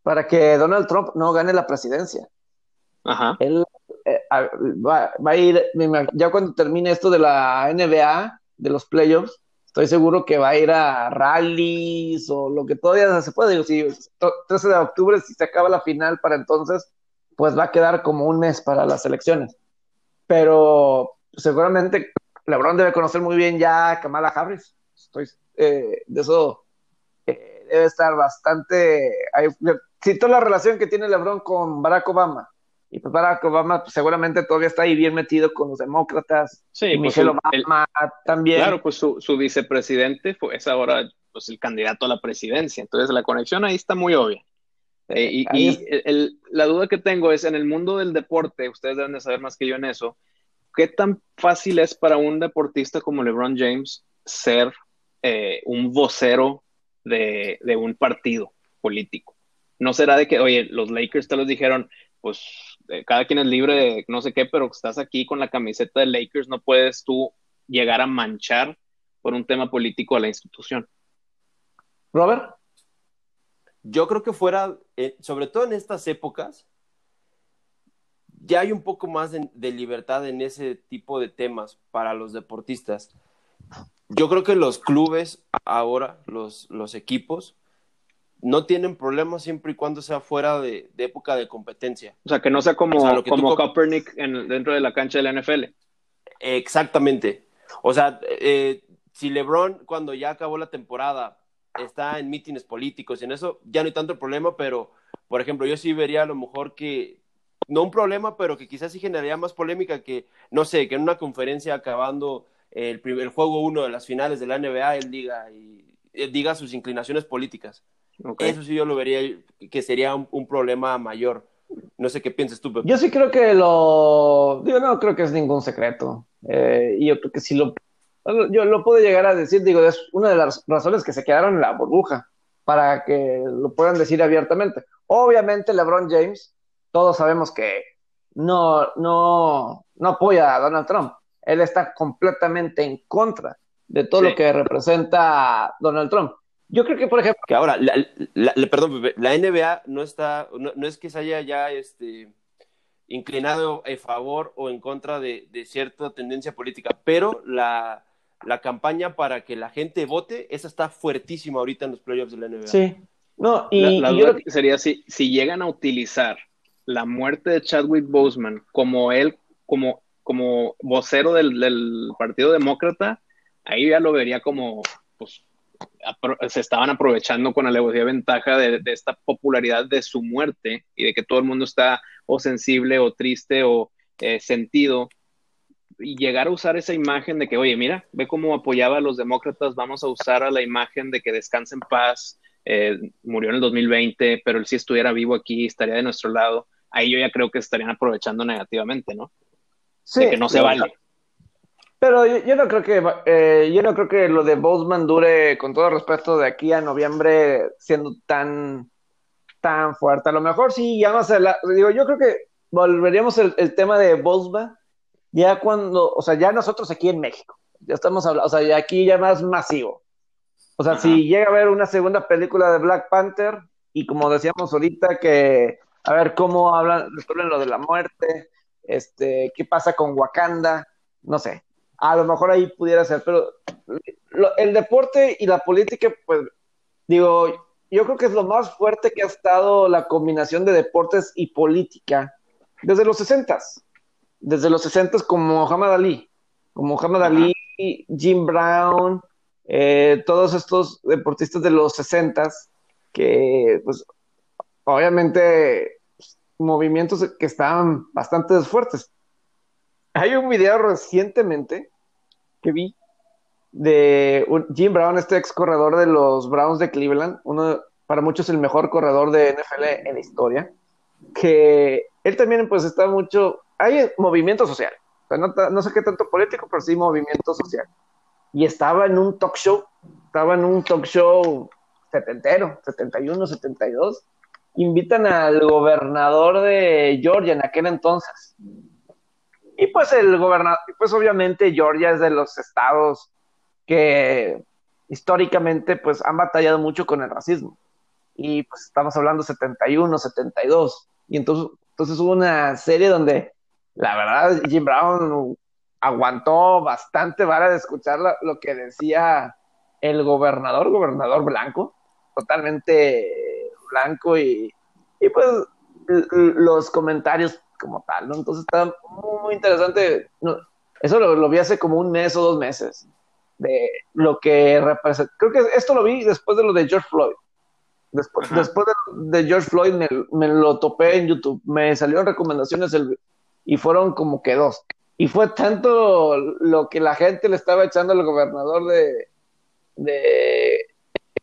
para que Donald Trump no gane la presidencia. Ajá. Él eh, va, a ir, ya cuando termine esto de la NBA, de los playoffs, estoy seguro que va a ir a rallies o lo que todavía se puede. Digo, si 13 de octubre, si se acaba la final para entonces, pues va a quedar como un mes para las elecciones. Pero seguramente LeBron debe conocer muy bien ya a Kamala Harris. Estoy eh, de eso eh, debe estar bastante citó la relación que tiene LeBron con Barack Obama. Y pues Barack Obama pues, seguramente todavía está ahí bien metido con los demócratas. Sí, y pues, Michelle Obama también. Claro, pues su, vicepresidente fue, es ahora pues, el candidato a la presidencia. Entonces la conexión ahí está muy obvia. Eh, y, la duda que tengo es, en el mundo del deporte, ustedes deben de saber más que yo en eso, ¿qué tan fácil es para un deportista como LeBron James ser eh, un vocero de, de un partido político? no será de que, oye, los Lakers te los dijeron, pues eh, cada quien es libre de no sé qué, pero estás aquí con la camiseta de Lakers, no puedes tú llegar a manchar por un tema político a la institución. Robert. Yo creo que fuera, eh, sobre todo en estas épocas, ya hay un poco más de, libertad en ese tipo de temas para los deportistas. Yo creo que los clubes ahora, los, los equipos, no tienen problemas siempre y cuando sea fuera de, época de competencia. O sea, que no sea como, como Kaepernick dentro de la cancha de la NFL. Exactamente. O sea, eh, si LeBron cuando ya acabó la temporada está en mítines políticos y en eso, ya no hay tanto problema, pero, por ejemplo, yo sí vería a lo mejor que, no un problema, pero que quizás sí generaría más polémica que, no sé, que en una conferencia acabando el, el juego uno de las finales de la NBA, él diga, y, eh, diga sus inclinaciones políticas. Eso sí yo lo vería que sería un, problema mayor. No sé qué piensas tú, Pepe. Yo sí creo que lo... Digo, no creo que es ningún secreto. Eh, y yo creo que si lo... Yo lo puedo llegar a decir, digo, es una de las razones que se quedaron en la burbuja, para que lo puedan decir abiertamente. Obviamente LeBron James, todos sabemos que no, no, no apoya a Donald Trump. Él está completamente en contra de todo lo que representa Donald Trump. Yo creo que, por ejemplo. Que ahora, la, perdón, la NBA no está, no, es que se haya ya este, inclinado a favor o en contra de, cierta tendencia política, pero la, campaña para que la gente vote, esa está fuertísima ahorita en los playoffs de la NBA. Sí. No, y, la, duda sería si, si llegan a utilizar la muerte de Chadwick Boseman como él, como, como vocero del, del Partido Demócrata, ahí ya lo vería como, pues, se estaban aprovechando con alevosía ventaja de, esta popularidad de su muerte y de que todo el mundo está o sensible o triste o eh, sentido llegar a usar esa imagen de que, oye, mira, ve cómo apoyaba a los demócratas, vamos a usar a la imagen de que descanse en paz, eh, murió en el 2020, pero él si estuviera vivo aquí, estaría de nuestro lado, ahí yo ya creo que estarían aprovechando negativamente, ¿no? Sí, de que no se vale. Pero yo, no creo que eh, yo no creo que lo de Boseman dure, con todo respeto, de aquí a noviembre siendo tan tan fuerte. A lo mejor sí, ya más digo, yo creo que volveríamos el, el tema de Boseman ya cuando, o sea, ya nosotros aquí en México, ya estamos hablando, o sea, ya aquí ya más masivo. O sea, si llega a haber una segunda película de Black Panther, y como decíamos ahorita, que a ver cómo hablan, resuelven lo de la muerte, este, qué pasa con Wakanda, no sé. A lo mejor ahí pudiera ser, pero el deporte y la política, pues, digo, yo creo que es lo más fuerte que ha estado la combinación de deportes y política desde los sesentas desde los 60 como Muhammad Ali, como Muhammad Ali, Jim Brown, eh, todos estos deportistas de los 60 que pues obviamente movimientos que estaban bastante fuertes. Hay un video recientemente que vi de Jim Brown, este ex corredor de los Browns de Cleveland, uno para muchos el mejor corredor de NFL en la historia, que él también pues está mucho hay movimiento social. no, sé qué tanto político, pero sí movimiento social. Y estaba en un talk show, estaba en un talk show setentero, 71, 72. Invitan al gobernador de Georgia en aquel entonces. Y pues el gobernador, pues obviamente Georgia es de los estados que históricamente pues han batallado mucho con el racismo. Y pues estamos hablando 71, 72. Y entonces, entonces hubo una serie donde la verdad, Jim Brown aguantó bastante vara de escuchar lo que decía el gobernador, gobernador blanco, totalmente blanco y, pues los comentarios como tal, ¿no? Entonces está muy, interesante. eso lo, vi hace como un mes o dos meses, de lo que representa. Creo que esto lo vi después de lo de George Floyd. Después, después de, George Floyd me, me, lo topé en YouTube. Me salieron recomendaciones el, y fueron como que dos. Y fue tanto lo que la gente le estaba echando al gobernador de,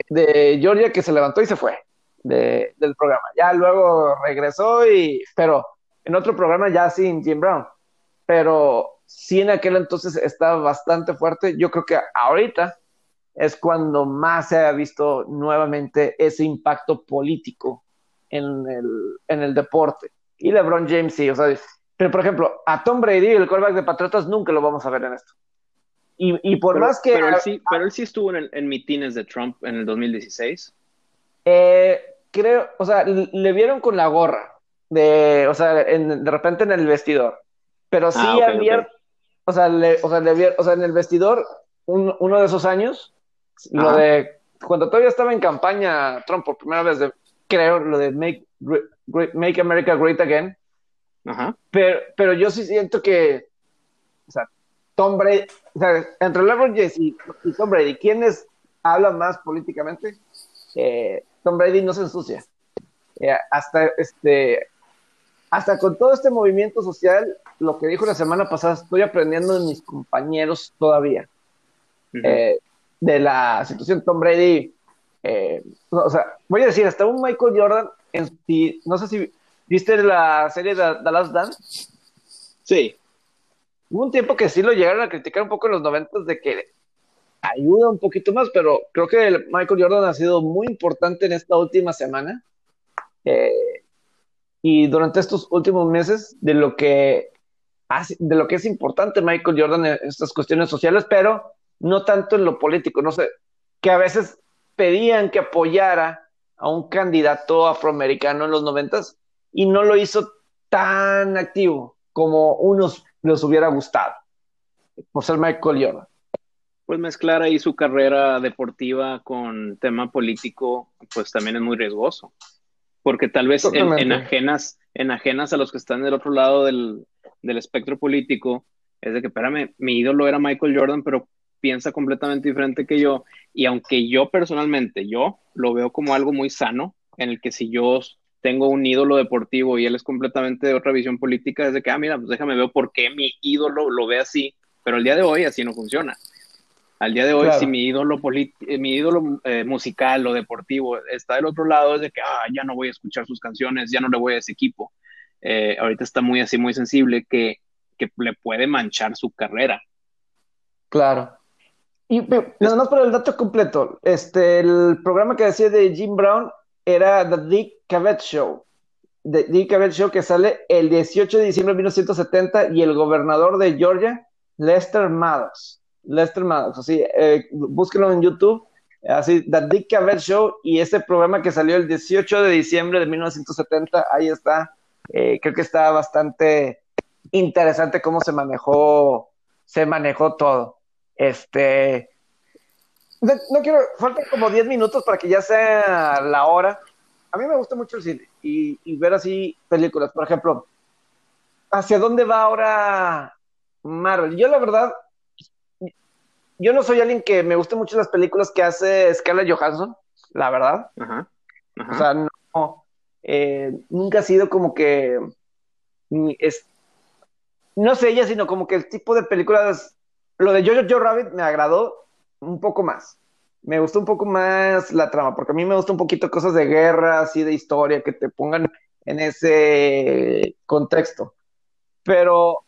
de, Georgia que se levantó y se fue de, del programa. Ya luego regresó y, pero en otro programa ya sin Jim Brown. Pero sí en aquel entonces estaba bastante fuerte. Yo creo que ahorita es cuando más se ha visto nuevamente ese impacto político en el, en el deporte. Y LeBron James sí, o sea, pero, por ejemplo, a Tom Brady, el quarterback de Patriotas, nunca lo vamos a ver en esto. Y, por más que... Pero él, sí, pero él sí estuvo en, en, mitines de Trump en el 2016. Eh, creo, o sea, le vieron con la gorra, de, o sea, de repente en el vestidor. Pero sí ah, había, o, sea, le, o, sea, le o sea, en el vestidor, uno de esos años, lo de, cuando todavía estaba en campaña Trump por primera vez, de, creo, lo de Make, Make America Great Again, pero, pero yo sí siento que, o sea, Tom Brady, o sea, entre LeBron James y, Tom Brady, ¿quiénes hablan más políticamente? Eh, Tom Brady no se ensucia. Eh, hasta este, hasta con todo este movimiento social, lo que dijo la semana pasada, estoy aprendiendo de mis compañeros todavía. Eh, de la situación Tom Brady, o sea, voy a decir, hasta un Michael Jordan, en, no sé si ¿Viste la serie de The Last Dance? Sí. Hubo un tiempo que sí lo llegaron a criticar un poco en los noventas de que ayuda un poquito más, pero creo que Michael Jordan ha sido muy importante en esta última semana. Eh, y durante estos últimos meses de lo que de lo que es importante Michael Jordan en estas cuestiones sociales, pero no tanto en lo político, no sé, que a veces pedían que apoyara a un candidato afroamericano en los noventas y no lo hizo tan activo como unos les hubiera gustado, por ser Michael Jordan. Pues mezclar ahí su carrera deportiva con tema político, pues también es muy riesgoso, porque tal vez en, ajenas, en ajenas a los que están del otro lado del, del espectro político, es de que, espérame, mi ídolo era Michael Jordan, pero piensa completamente diferente que yo, y aunque yo personalmente, yo lo veo como algo muy sano, en el que si yo tengo un ídolo deportivo y él es completamente de otra visión política, es de que, ah, mira, pues déjame ver por qué mi ídolo lo ve así, pero el día de hoy así no funciona. Al día de hoy, si mi ídolo, eh, mi ídolo eh, musical o deportivo está del otro lado, es de que, ah, ya no voy a escuchar sus canciones, ya no le voy a ese equipo. Eh, ahorita está muy así, muy sensible, que, que le puede manchar su carrera. Claro. Y nada más por el dato completo, este, el programa que decía de Jim Brown era The Dick Cavett Show. The Dick Cavett Show que sale el 18 de diciembre de 1970 y el gobernador de Georgia, Lester Maddox. Lester Maddox, así, eh, búsquenlo en YouTube, así, The Dick Cavett Show y ese programa que salió el 18 de diciembre de 1970, ahí está. Eh, creo que está bastante interesante cómo se manejó, se manejó todo. Este, no, quiero, faltan como 10 minutos para que ya sea la hora. A mí me gusta mucho el cine y, ver así películas. Por ejemplo, ¿hacia dónde va ahora Marvel? Yo la verdad, yo no soy alguien que me guste mucho las películas que hace Scarlett Johansson, la verdad. O sea, no, eh, nunca ha sido como que, es, no sé ella, sino como que el tipo de películas lo de Jojo Rabbit me agradó un poco más. Me gustó un poco más la trama, porque a mí me gusta un poquito cosas de guerra, así de historia, que te pongan en ese contexto. Pero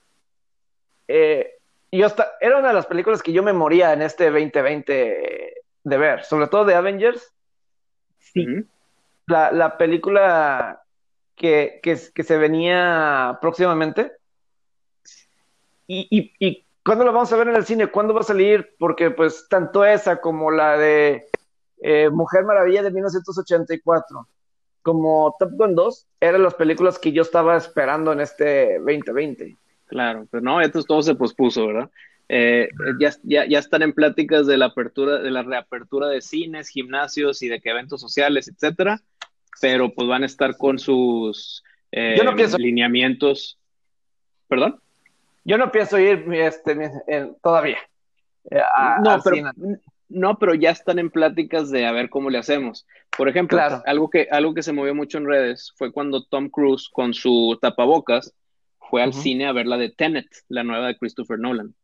eh, yo hasta, era una de las películas que yo me moría en este 2020 de ver, sobre todo de Avengers. Sí. la, película que, que, se venía próximamente. y, y ¿Cuándo lo vamos a ver en el cine? ¿Cuándo va a salir? Porque pues tanto esa como la de eh, Mujer Maravilla de 1984 como Top Gun 2 eran las películas que yo estaba esperando en este 2020. Claro, pero no, esto todo se pospuso, ¿verdad? Eh, ya, ya, ya, están en pláticas de la apertura, de la reapertura de cines, gimnasios y de que eventos sociales, etcétera, pero pues van a estar con sus eh, lineamientos. ¿Perdón? Yo no pienso ir este, todavía. Eh, no, pero, no, pero ya están en pláticas de a ver cómo le hacemos. Por ejemplo, algo, que, algo que se movió mucho en redes fue cuando Tom Cruise con su tapabocas fue al cine a ver la de Tenet, la nueva de Christopher Nolan.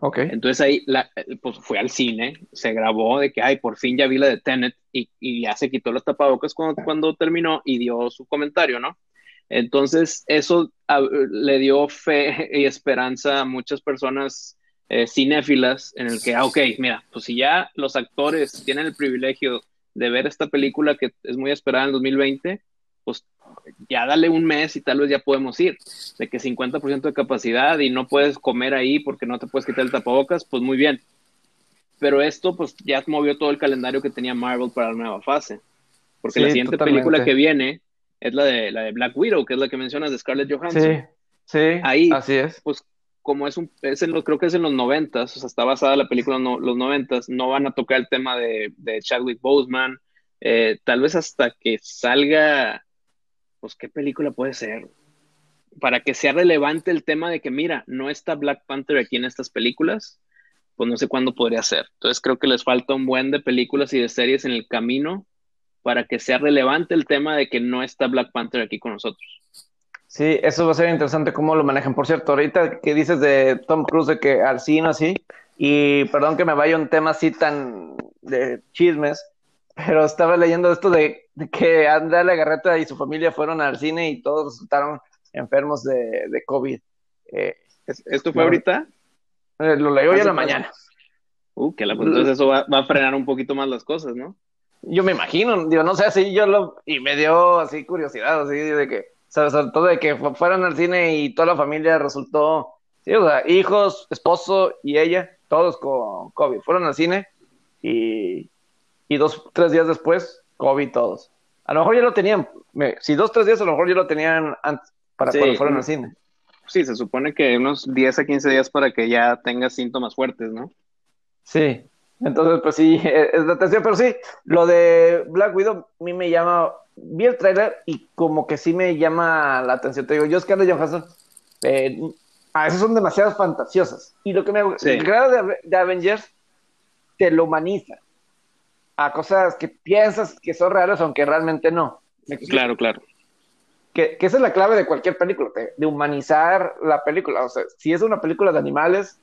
Ok. Entonces ahí pues fue al cine, se grabó de que, ay, por fin ya vi la de Tenet y, y ya se quitó los tapabocas cuando, cuando terminó y dio su comentario, ¿no? Entonces, eso ah, le dio fe y esperanza a muchas personas eh, cinéfilas en el que, ah, ok, mira, pues si ya los actores tienen el privilegio de ver esta película que es muy esperada en 2020, pues ya dale un mes y tal vez ya podemos ir. De que 50% de capacidad y no puedes comer ahí porque no te puedes quitar el tapabocas, pues muy bien. Pero esto, pues ya movió todo el calendario que tenía Marvel para la nueva fase. Porque la siguiente película que viene es la de, la de Black Widow, que es la que mencionas de Scarlett Johansson. Sí, sí, Ahí, así es. Pues como es un, es en lo, creo que es en los noventas, o sea, está basada la película en los noventas, no van a tocar el tema de, de Chadwick Boseman, eh, tal vez hasta que salga, pues, ¿qué película puede ser? Para que sea relevante el tema de que, mira, no está Black Panther aquí en estas películas, pues no sé cuándo podría ser. Entonces creo que les falta un buen de películas y de series en el camino para que sea relevante el tema de que no está Black Panther aquí con nosotros. Sí, eso va a ser interesante cómo lo manejan. Por cierto, ahorita que dices de Tom Cruise de que al cine así, y perdón que me vaya un tema así tan de chismes, pero estaba leyendo esto de, que Andrea Legarreta y su familia fueron al cine y todos resultaron enfermos de, COVID. Eh, ¿Esto fue ahorita? Eh, lo leo hoy en la mañana. Uh, que la, entonces eso va, va, a frenar un poquito más las cosas, ¿no? Yo me imagino, digo, no sé, así yo lo, y me dio así curiosidad, así de que, sobre todo de que fueran al cine y toda la familia resultó, sí, o sea, hijos, esposo y ella, todos con COVID, fueron al cine y, y dos, tres días después, COVID todos. A lo mejor ya lo tenían, si dos, tres días a lo mejor ya lo tenían antes, para cuando fueron al cine. Sí, se supone que unos 10 a 15 días para que ya tenga síntomas fuertes, ¿no? Sí, entonces, pues sí, es la atención, pero sí, lo de Black Widow a mí me llama, vi el trailer y como que sí me llama la atención. Te digo, yo Scarlett Johansson, eh, a veces son demasiado fantasiosas. Y lo que me sí. grado de, Avengers te lo humaniza a cosas que piensas que son reales, aunque realmente no. Claro, claro. que, esa es la clave de cualquier película, de, humanizar la película. O sea, si es una película de animales,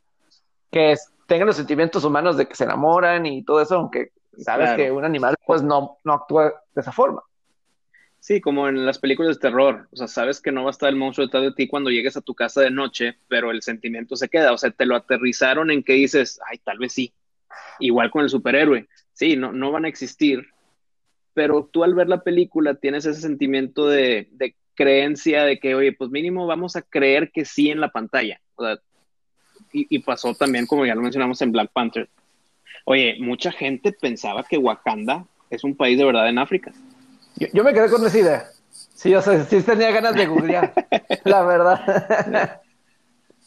que tengan los sentimientos humanos de que se enamoran y todo eso, aunque sabes que un animal pues no, no actúa de esa forma. Sí, como en las películas de terror, o sea, sabes que no va a estar el monstruo detrás de ti cuando llegues a tu casa de noche, pero el sentimiento se queda, o sea, te lo aterrizaron en que dices, ay, tal vez sí. Igual con el superhéroe, sí, no, no van a existir, pero tú al ver la película tienes ese sentimiento de, de creencia de que, oye, pues mínimo vamos a creer que sí en la pantalla. O sea, y, y pasó también, como ya lo mencionamos en Black Panther. Oye, mucha gente pensaba que Wakanda es un país de verdad en África. Yo, me quedé con esa idea. Sí, o sea, sí tenía ganas de googlear, la verdad.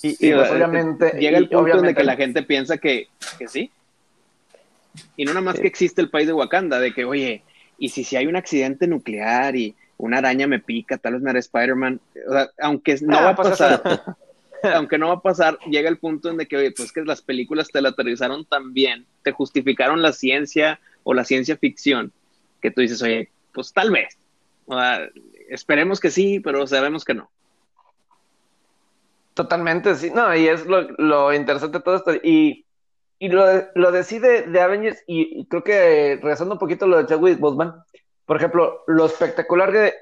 y, pues, obviamente... Llega el punto en que la gente piensa que, que sí. Y no nada más que existe el país de Wakanda, de que, oye, y si, si hay un accidente nuclear y una araña me pica, tal vez me hará Spider-Man, o sea, aunque no ah, va a pues, pasar, aunque no va a pasar, llega el punto en de que, oye, pues que las películas te la aterrizaron tan bien, te justificaron la ciencia o la ciencia ficción, que tú dices, oye, pues tal vez. esperemos que sí, pero sabemos que no. Totalmente, sí. No, y es lo, interesante de todo esto. Y, y lo, lo decide de Avengers, y, creo que regresando un poquito lo de Chadwick Boseman, por ejemplo, lo espectacular de,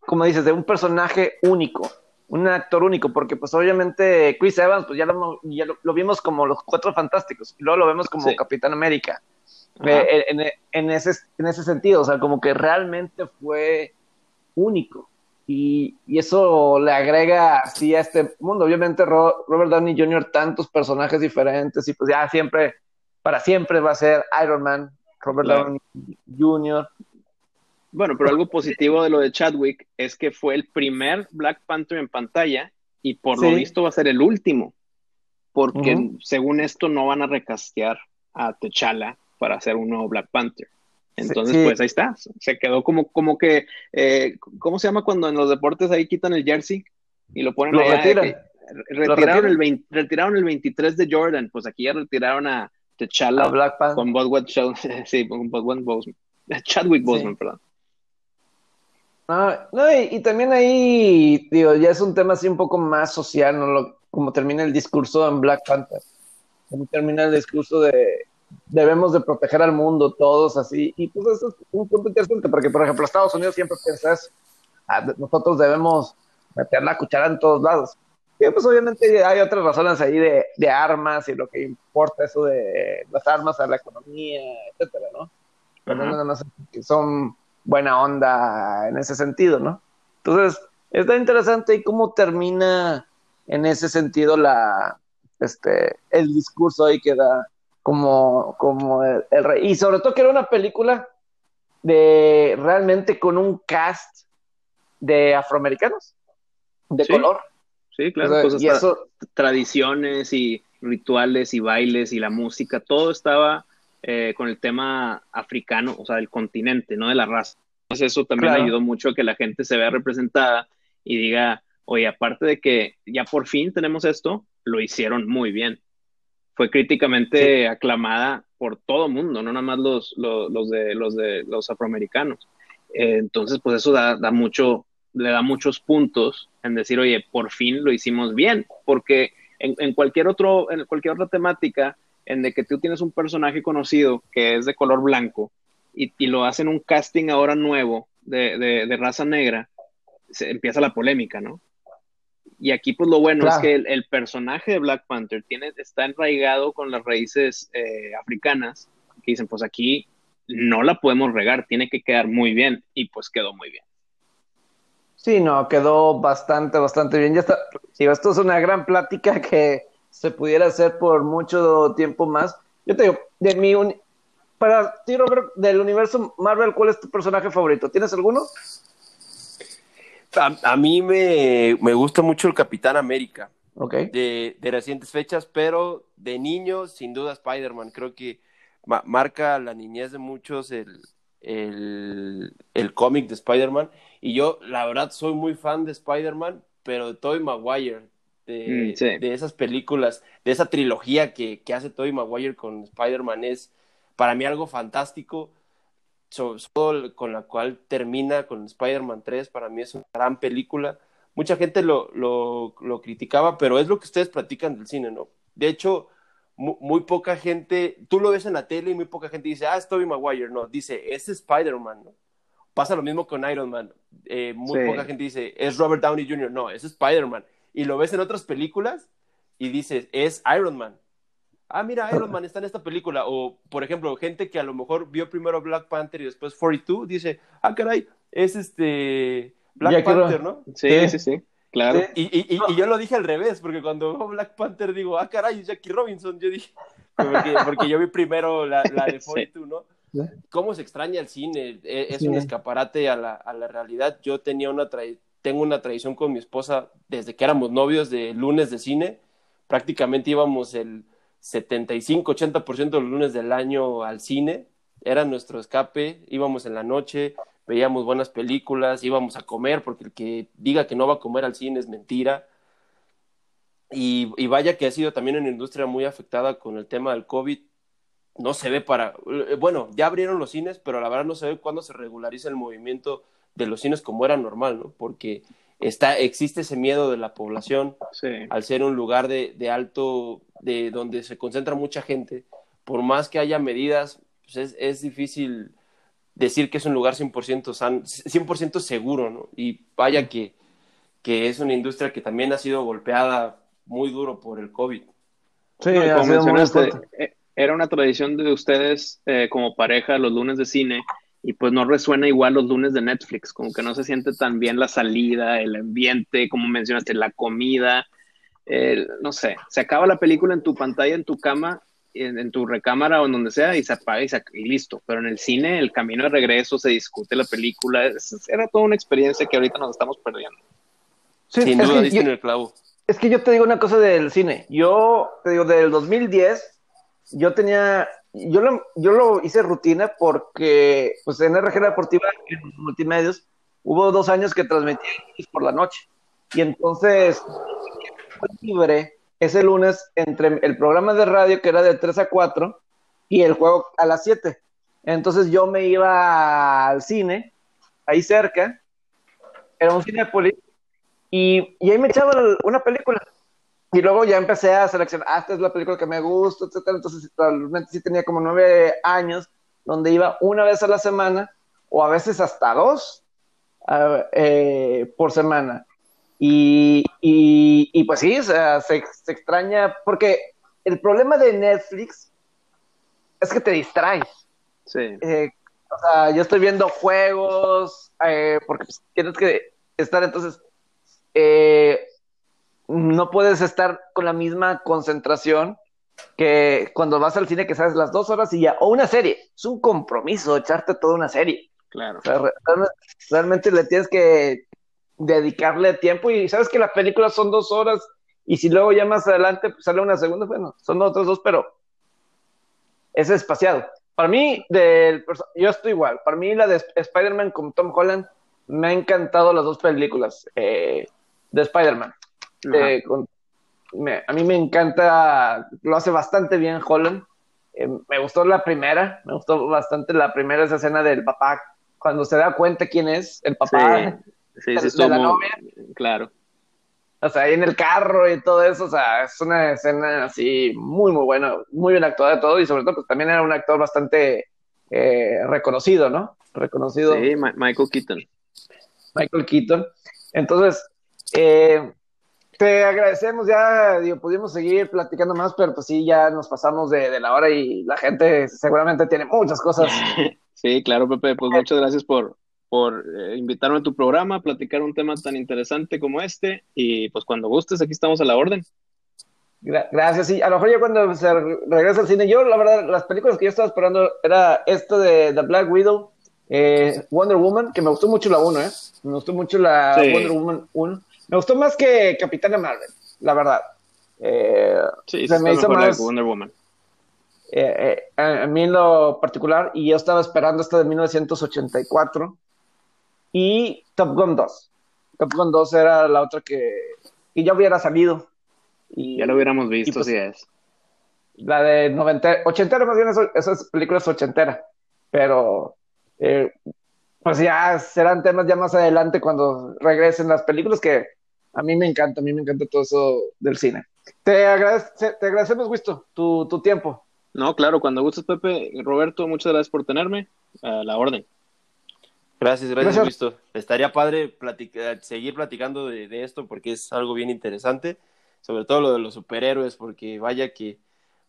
como dices, de un personaje único, un actor único, porque pues obviamente Chris Evans, pues ya lo, ya lo, vimos como los cuatro fantásticos, y luego lo vemos como Capitán América. Eh, en, ese, en ese sentido, o sea, como que realmente fue único. Y, eso le agrega así a este mundo. Obviamente Robert Downey Jr. tantos personajes diferentes y pues ya siempre, para siempre va a ser Iron Man, Robert Downey Jr. Bueno, pero algo positivo de lo de Chadwick es que fue el primer Black Panther en pantalla y por lo visto va a ser el último, porque según esto no van a recastear a T'Challa para hacer un nuevo Black Panther. Entonces, pues ahí está. Se quedó como, como que, eh, ¿cómo se llama cuando en los deportes ahí quitan el jersey y lo ponen lo retiran. retiraron, el retiraron el 23 de Jordan, pues aquí ya retiraron a T'Challa con sí, con Boseman, Chadwick Boseman, perdón. No, y, y, también ahí, digo, ya es un tema así un poco más social, ¿no? Lo, como termina el discurso en Black Panther. Como termina el discurso de debemos de proteger al mundo todos así. Y pues eso es un punto interesante, porque por ejemplo Estados Unidos siempre piensa eso. Ah, nosotros debemos meter la cuchara en todos lados. Y pues obviamente hay otras razones ahí de, de armas y lo que importa eso de las armas a la economía, etcétera, ¿no? Pero no, no, que son buena onda en ese sentido, ¿no? Entonces, está interesante y cómo termina en ese sentido la, este, el discurso ahí que da como, como el, rey. Y sobre todo que era una película de realmente con un cast de afroamericanos, de color. Sí, claro, y eso... tradiciones y rituales y bailes y la música, todo estaba eh, con el tema africano, o sea, del continente, no de la raza. Entonces eso también ayudó mucho a que la gente se vea representada y diga, oye, aparte de que ya por fin tenemos esto, lo hicieron muy bien fue críticamente aclamada por todo mundo, no nada más los, los, de, los de los afroamericanos. Eh, entonces, pues eso da, da, mucho, le da muchos puntos en decir, oye, por fin lo hicimos bien, porque en, en, cualquier otro, en cualquier otra temática, en de que tú tienes un personaje conocido que es de color blanco y, y lo hacen un casting ahora nuevo de, de, de raza negra, se empieza la polémica, ¿no? Y aquí, pues lo bueno es que el, personaje de Black Panther tiene, está enraigado con las raíces eh, africanas, que dicen, pues aquí no la podemos regar, tiene que quedar muy bien, y pues quedó muy bien. Sí, no, quedó bastante, bastante bien. Ya está. Sí, esto es una gran plática que se pudiera hacer por mucho tiempo más. Yo te digo, de mi para ti, Robert, del universo Marvel, ¿cuál es tu personaje favorito? ¿Tienes alguno? A, mí me, gusta mucho el Capitán América. Okay. De, recientes fechas, pero de niño, sin duda, Spider-Man. Creo que marca la niñez de muchos el, el, cómic de Spider-Man. Y yo, la verdad, soy muy fan de Spider-Man, pero de Tobey Maguire. De, de, esas películas, de esa trilogía que, que hace Tobey Maguire con Spider-Man es para mí algo fantástico todo con la cual termina con Spider-Man 3, para mí es una gran película. Mucha gente lo, lo, lo, criticaba, pero es lo que ustedes platican del cine, ¿no? De hecho, muy, poca gente, tú lo ves en la tele y muy poca gente dice, ah, es Tobey Maguire, no, dice, es Spider-Man, ¿no? Pasa lo mismo con Iron Man, eh, muy poca gente dice, es Robert Downey Jr., no, es Spider-Man. Y lo ves en otras películas y dices, es Iron Man. Ah, mira, Iron Man está en esta película. O, por ejemplo, gente que a lo mejor vio primero Black Panther y después 42, dice, ah, caray, es este Black Panther, ¿no? Sí, sí, sí. Claro. Y, y, y, yo lo dije al revés, porque cuando veo Black Panther digo, ah, caray, Jackie Robinson. Yo dije, porque, porque yo vi primero la, la de 42, ¿no? ¿Cómo se extraña el cine? E, es un escaparate a la, a la realidad. Yo tenía una tengo una tradición con mi esposa desde que éramos novios de lunes de cine. Prácticamente íbamos el 75-80% de los lunes del año al cine. Era nuestro escape. Íbamos en la noche, veíamos buenas películas, íbamos a comer, porque el que diga que no va a comer al cine es mentira. Y, y, vaya que ha sido también una industria muy afectada con el tema del COVID. No se ve para, eh, bueno, ya abrieron los cines, pero la verdad no se ve cuándo se regulariza el movimiento de los cines como era normal, ¿no? Porque está, existe ese miedo de la población al ser un lugar de, de, alto, de donde se concentra mucha gente. Por más que haya medidas, pues es, es difícil decir que es un lugar 100%, san, 100 seguro, ¿no? Y vaya que, que es una industria que también ha sido golpeada muy duro por el COVID. Sí, como mencionaste, eh, era una tradición de ustedes eh, como pareja los lunes de cine y pues no resuena igual los lunes de Netflix, como que no se siente tan bien la salida, el ambiente, como mencionaste, la comida, no sé, se acaba la película en tu pantalla, en tu cama en, tu recámara o en donde sea y se apaga y, listo. Pero en el cine, el camino de regreso, se discute la película. era toda una experiencia que ahorita nos estamos perdiendo. Sin duda, diste en el clavo. Es que yo te digo una cosa del cine. Yo te digo, del 2010, yo tenía. Yo lo, yo lo hice rutina porque, pues en RG Deportiva, en multimedios, hubo dos años que transmití por la noche. Y entonces, libre ese lunes entre el programa de radio que era de 3 a 4 y el juego a las 7. Entonces yo me iba al cine, ahí cerca, era un Cinepolis, y, y ahí me echaba una película. Y luego ya empecé a seleccionar, ah, esta es la película que me gusta, etcétera. Entonces, realmente sí tenía como nueve años, donde iba una vez a la semana, o a veces hasta dos eh, por semana. Y, y, pues sí, o sea, se, extraña, porque el problema de Netflix es que te distraes. Sí. Eh, o sea, yo estoy viendo juegos, eh, porque pues, tienes que estar, entonces, eh, no puedes estar con la misma concentración que cuando vas al cine que sabes las dos horas y ya, o una serie, es un compromiso echarte toda una serie. Claro. realmente le tienes que dedicarle tiempo y sabes que la película son dos horas y si luego ya más adelante sale una segunda, bueno, son otros dos, pero es espaciado. Para mí, del, yo estoy igual, para mí la de Spider-Man con Tom Holland, me ha encantado las dos películas eh, de Spider-Man. Eh, a mí me encanta, lo hace bastante bien Holland. Eh, me gustó la primera, me gustó bastante la primera, esa escena del papá, cuando se da cuenta quién es el papá. Sí, sí, de, la novia. Claro. O sea, ahí en el carro y todo eso, o sea, es una escena así muy, muy buena, muy bien actuada todo y sobre todo, pues también era un actor bastante eh, reconocido, ¿no? Reconocido. Sí, Michael Keaton. Michael Keaton. Entonces, eh, te agradecemos ya, digo, pudimos seguir platicando más, pero pues sí, ya nos pasamos de, de la hora y la gente seguramente tiene muchas cosas. sí, claro, Pepe, pues muchas gracias por, por eh, invitarme a tu programa, a platicar un tema tan interesante como este. Y pues cuando gustes, aquí estamos a la orden. Gracias, sí. A lo mejor ya cuando se regresa al cine, yo la verdad, las películas que yo estaba esperando era esto de The Black Widow, eh, Wonder Woman, que me gustó mucho la 1, ¿eh? Me gustó mucho la Wonder Woman 1. Me gustó más que Capitana Marvel, la verdad. Eh, sí, se me hizo más Wonder Woman. Eh, a, mí en lo particular, y yo estaba esperando esta de 1984, y Top Gun 2. Top Gun 2 era la otra que, que ya hubiera salido. Y, ya lo hubiéramos visto, pues, es. La de 90, ochentera más bien, esas películas ochenteras. Pero eh, pues ya serán temas ya más adelante cuando regresen las películas que a mí me encanta, a mí me encanta todo eso del cine. Te, agradece, te agradecemos, Wisto, tu, tu tiempo. No, claro, cuando gustes, Pepe. Roberto, muchas gracias por tenerme. A la orden. Gracias, gracias, Wisto. Estaría padre seguir platicando de, de, esto porque es algo bien interesante, sobre todo lo de los superhéroes, porque vaya que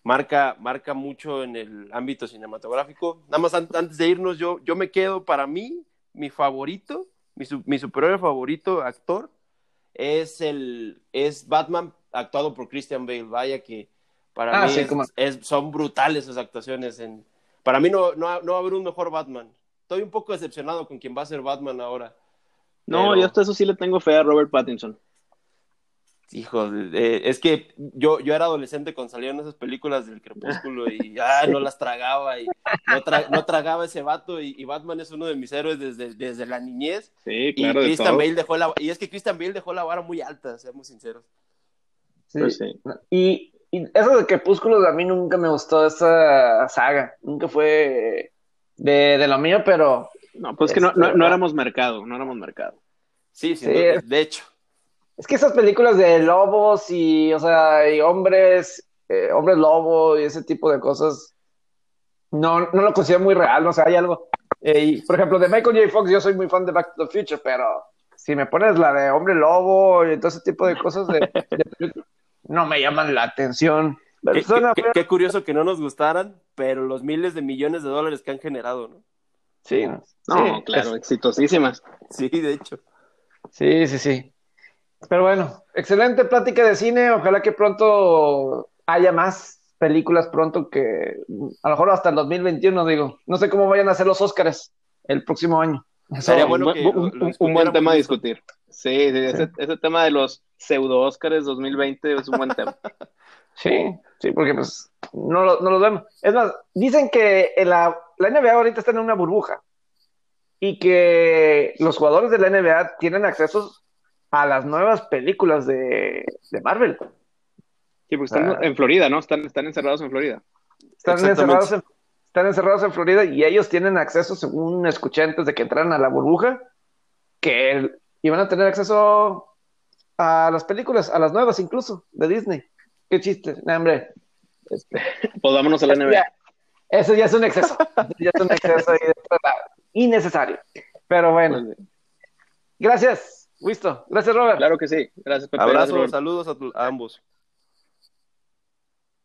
marca, marca mucho en el ámbito cinematográfico. Nada más antes de irnos, yo, yo me quedo para mí, mi favorito, mi, mi superhéroe favorito, actor, es el es Batman actuado por Christian Bale. Vaya que para ah, mí es, son brutales sus actuaciones. En, para mí no, no, no va a haber un mejor Batman. Estoy un poco decepcionado con quien va a ser Batman ahora. No, yo hasta eso sí le tengo fe a Robert Pattinson. Hijo, eh, es que yo, yo era adolescente cuando salieron esas películas del Crepúsculo y ah, no las tragaba y no, tragaba ese vato y, Batman es uno de mis héroes desde, desde la niñez. Sí, claro. Y, Christian Bale dejó la, y es que Christian Bale dejó la vara muy alta, seamos sinceros. Sí. Pues sí. Y, y, eso de Crepúsculo a mí nunca me gustó esa saga, nunca fue de, de lo mío, pero... No, pues que no, no, no, éramos mercado, no éramos mercado. Sí, sí, de hecho. Es que esas películas de lobos y, o sea, y hombres, eh, hombres lobo y ese tipo de cosas, no, no lo considero muy real, o sea, hay algo. Eh, por ejemplo, de Michael J. Fox, yo soy muy fan de Back to the Future, pero si me pones la de hombre lobo y todo ese tipo de cosas, de, no me llaman la atención. Qué, curioso que no nos gustaran, pero los miles de millones de dólares que han generado, ¿no? Sí, no, claro, exitosísimas. Sí, de hecho. Sí, sí, sí. Pero bueno, excelente plática de cine. Ojalá que pronto haya más películas pronto que a lo mejor hasta el 2021, digo. No sé cómo vayan a ser los Óscares el próximo año. Sería bueno un, buen tema a discutir. Sí, Ese, tema de los pseudo Óscares 2020 es un buen tema. sí, sí, porque pues no lo, no lo vemos. Es más, dicen que la, la NBA ahorita está en una burbuja y que los jugadores de la NBA tienen accesos a las nuevas películas de, Marvel. Sí, porque están en Florida, ¿no? Están, están encerrados en Florida. Están encerrados en, están encerrados en Florida y ellos tienen acceso, según escuché antes de que entraran a la burbuja, que iban a tener acceso a las películas, a las nuevas incluso, de Disney. Qué chiste, hombre. Este, pues vámonos a la NBA. Eso ya es un exceso. ya es un exceso innecesario. Pero bueno. Gracias. Listo. Gracias, Robert. Claro que sí. Gracias, Pepe. Abrazo, saludos a, a ambos.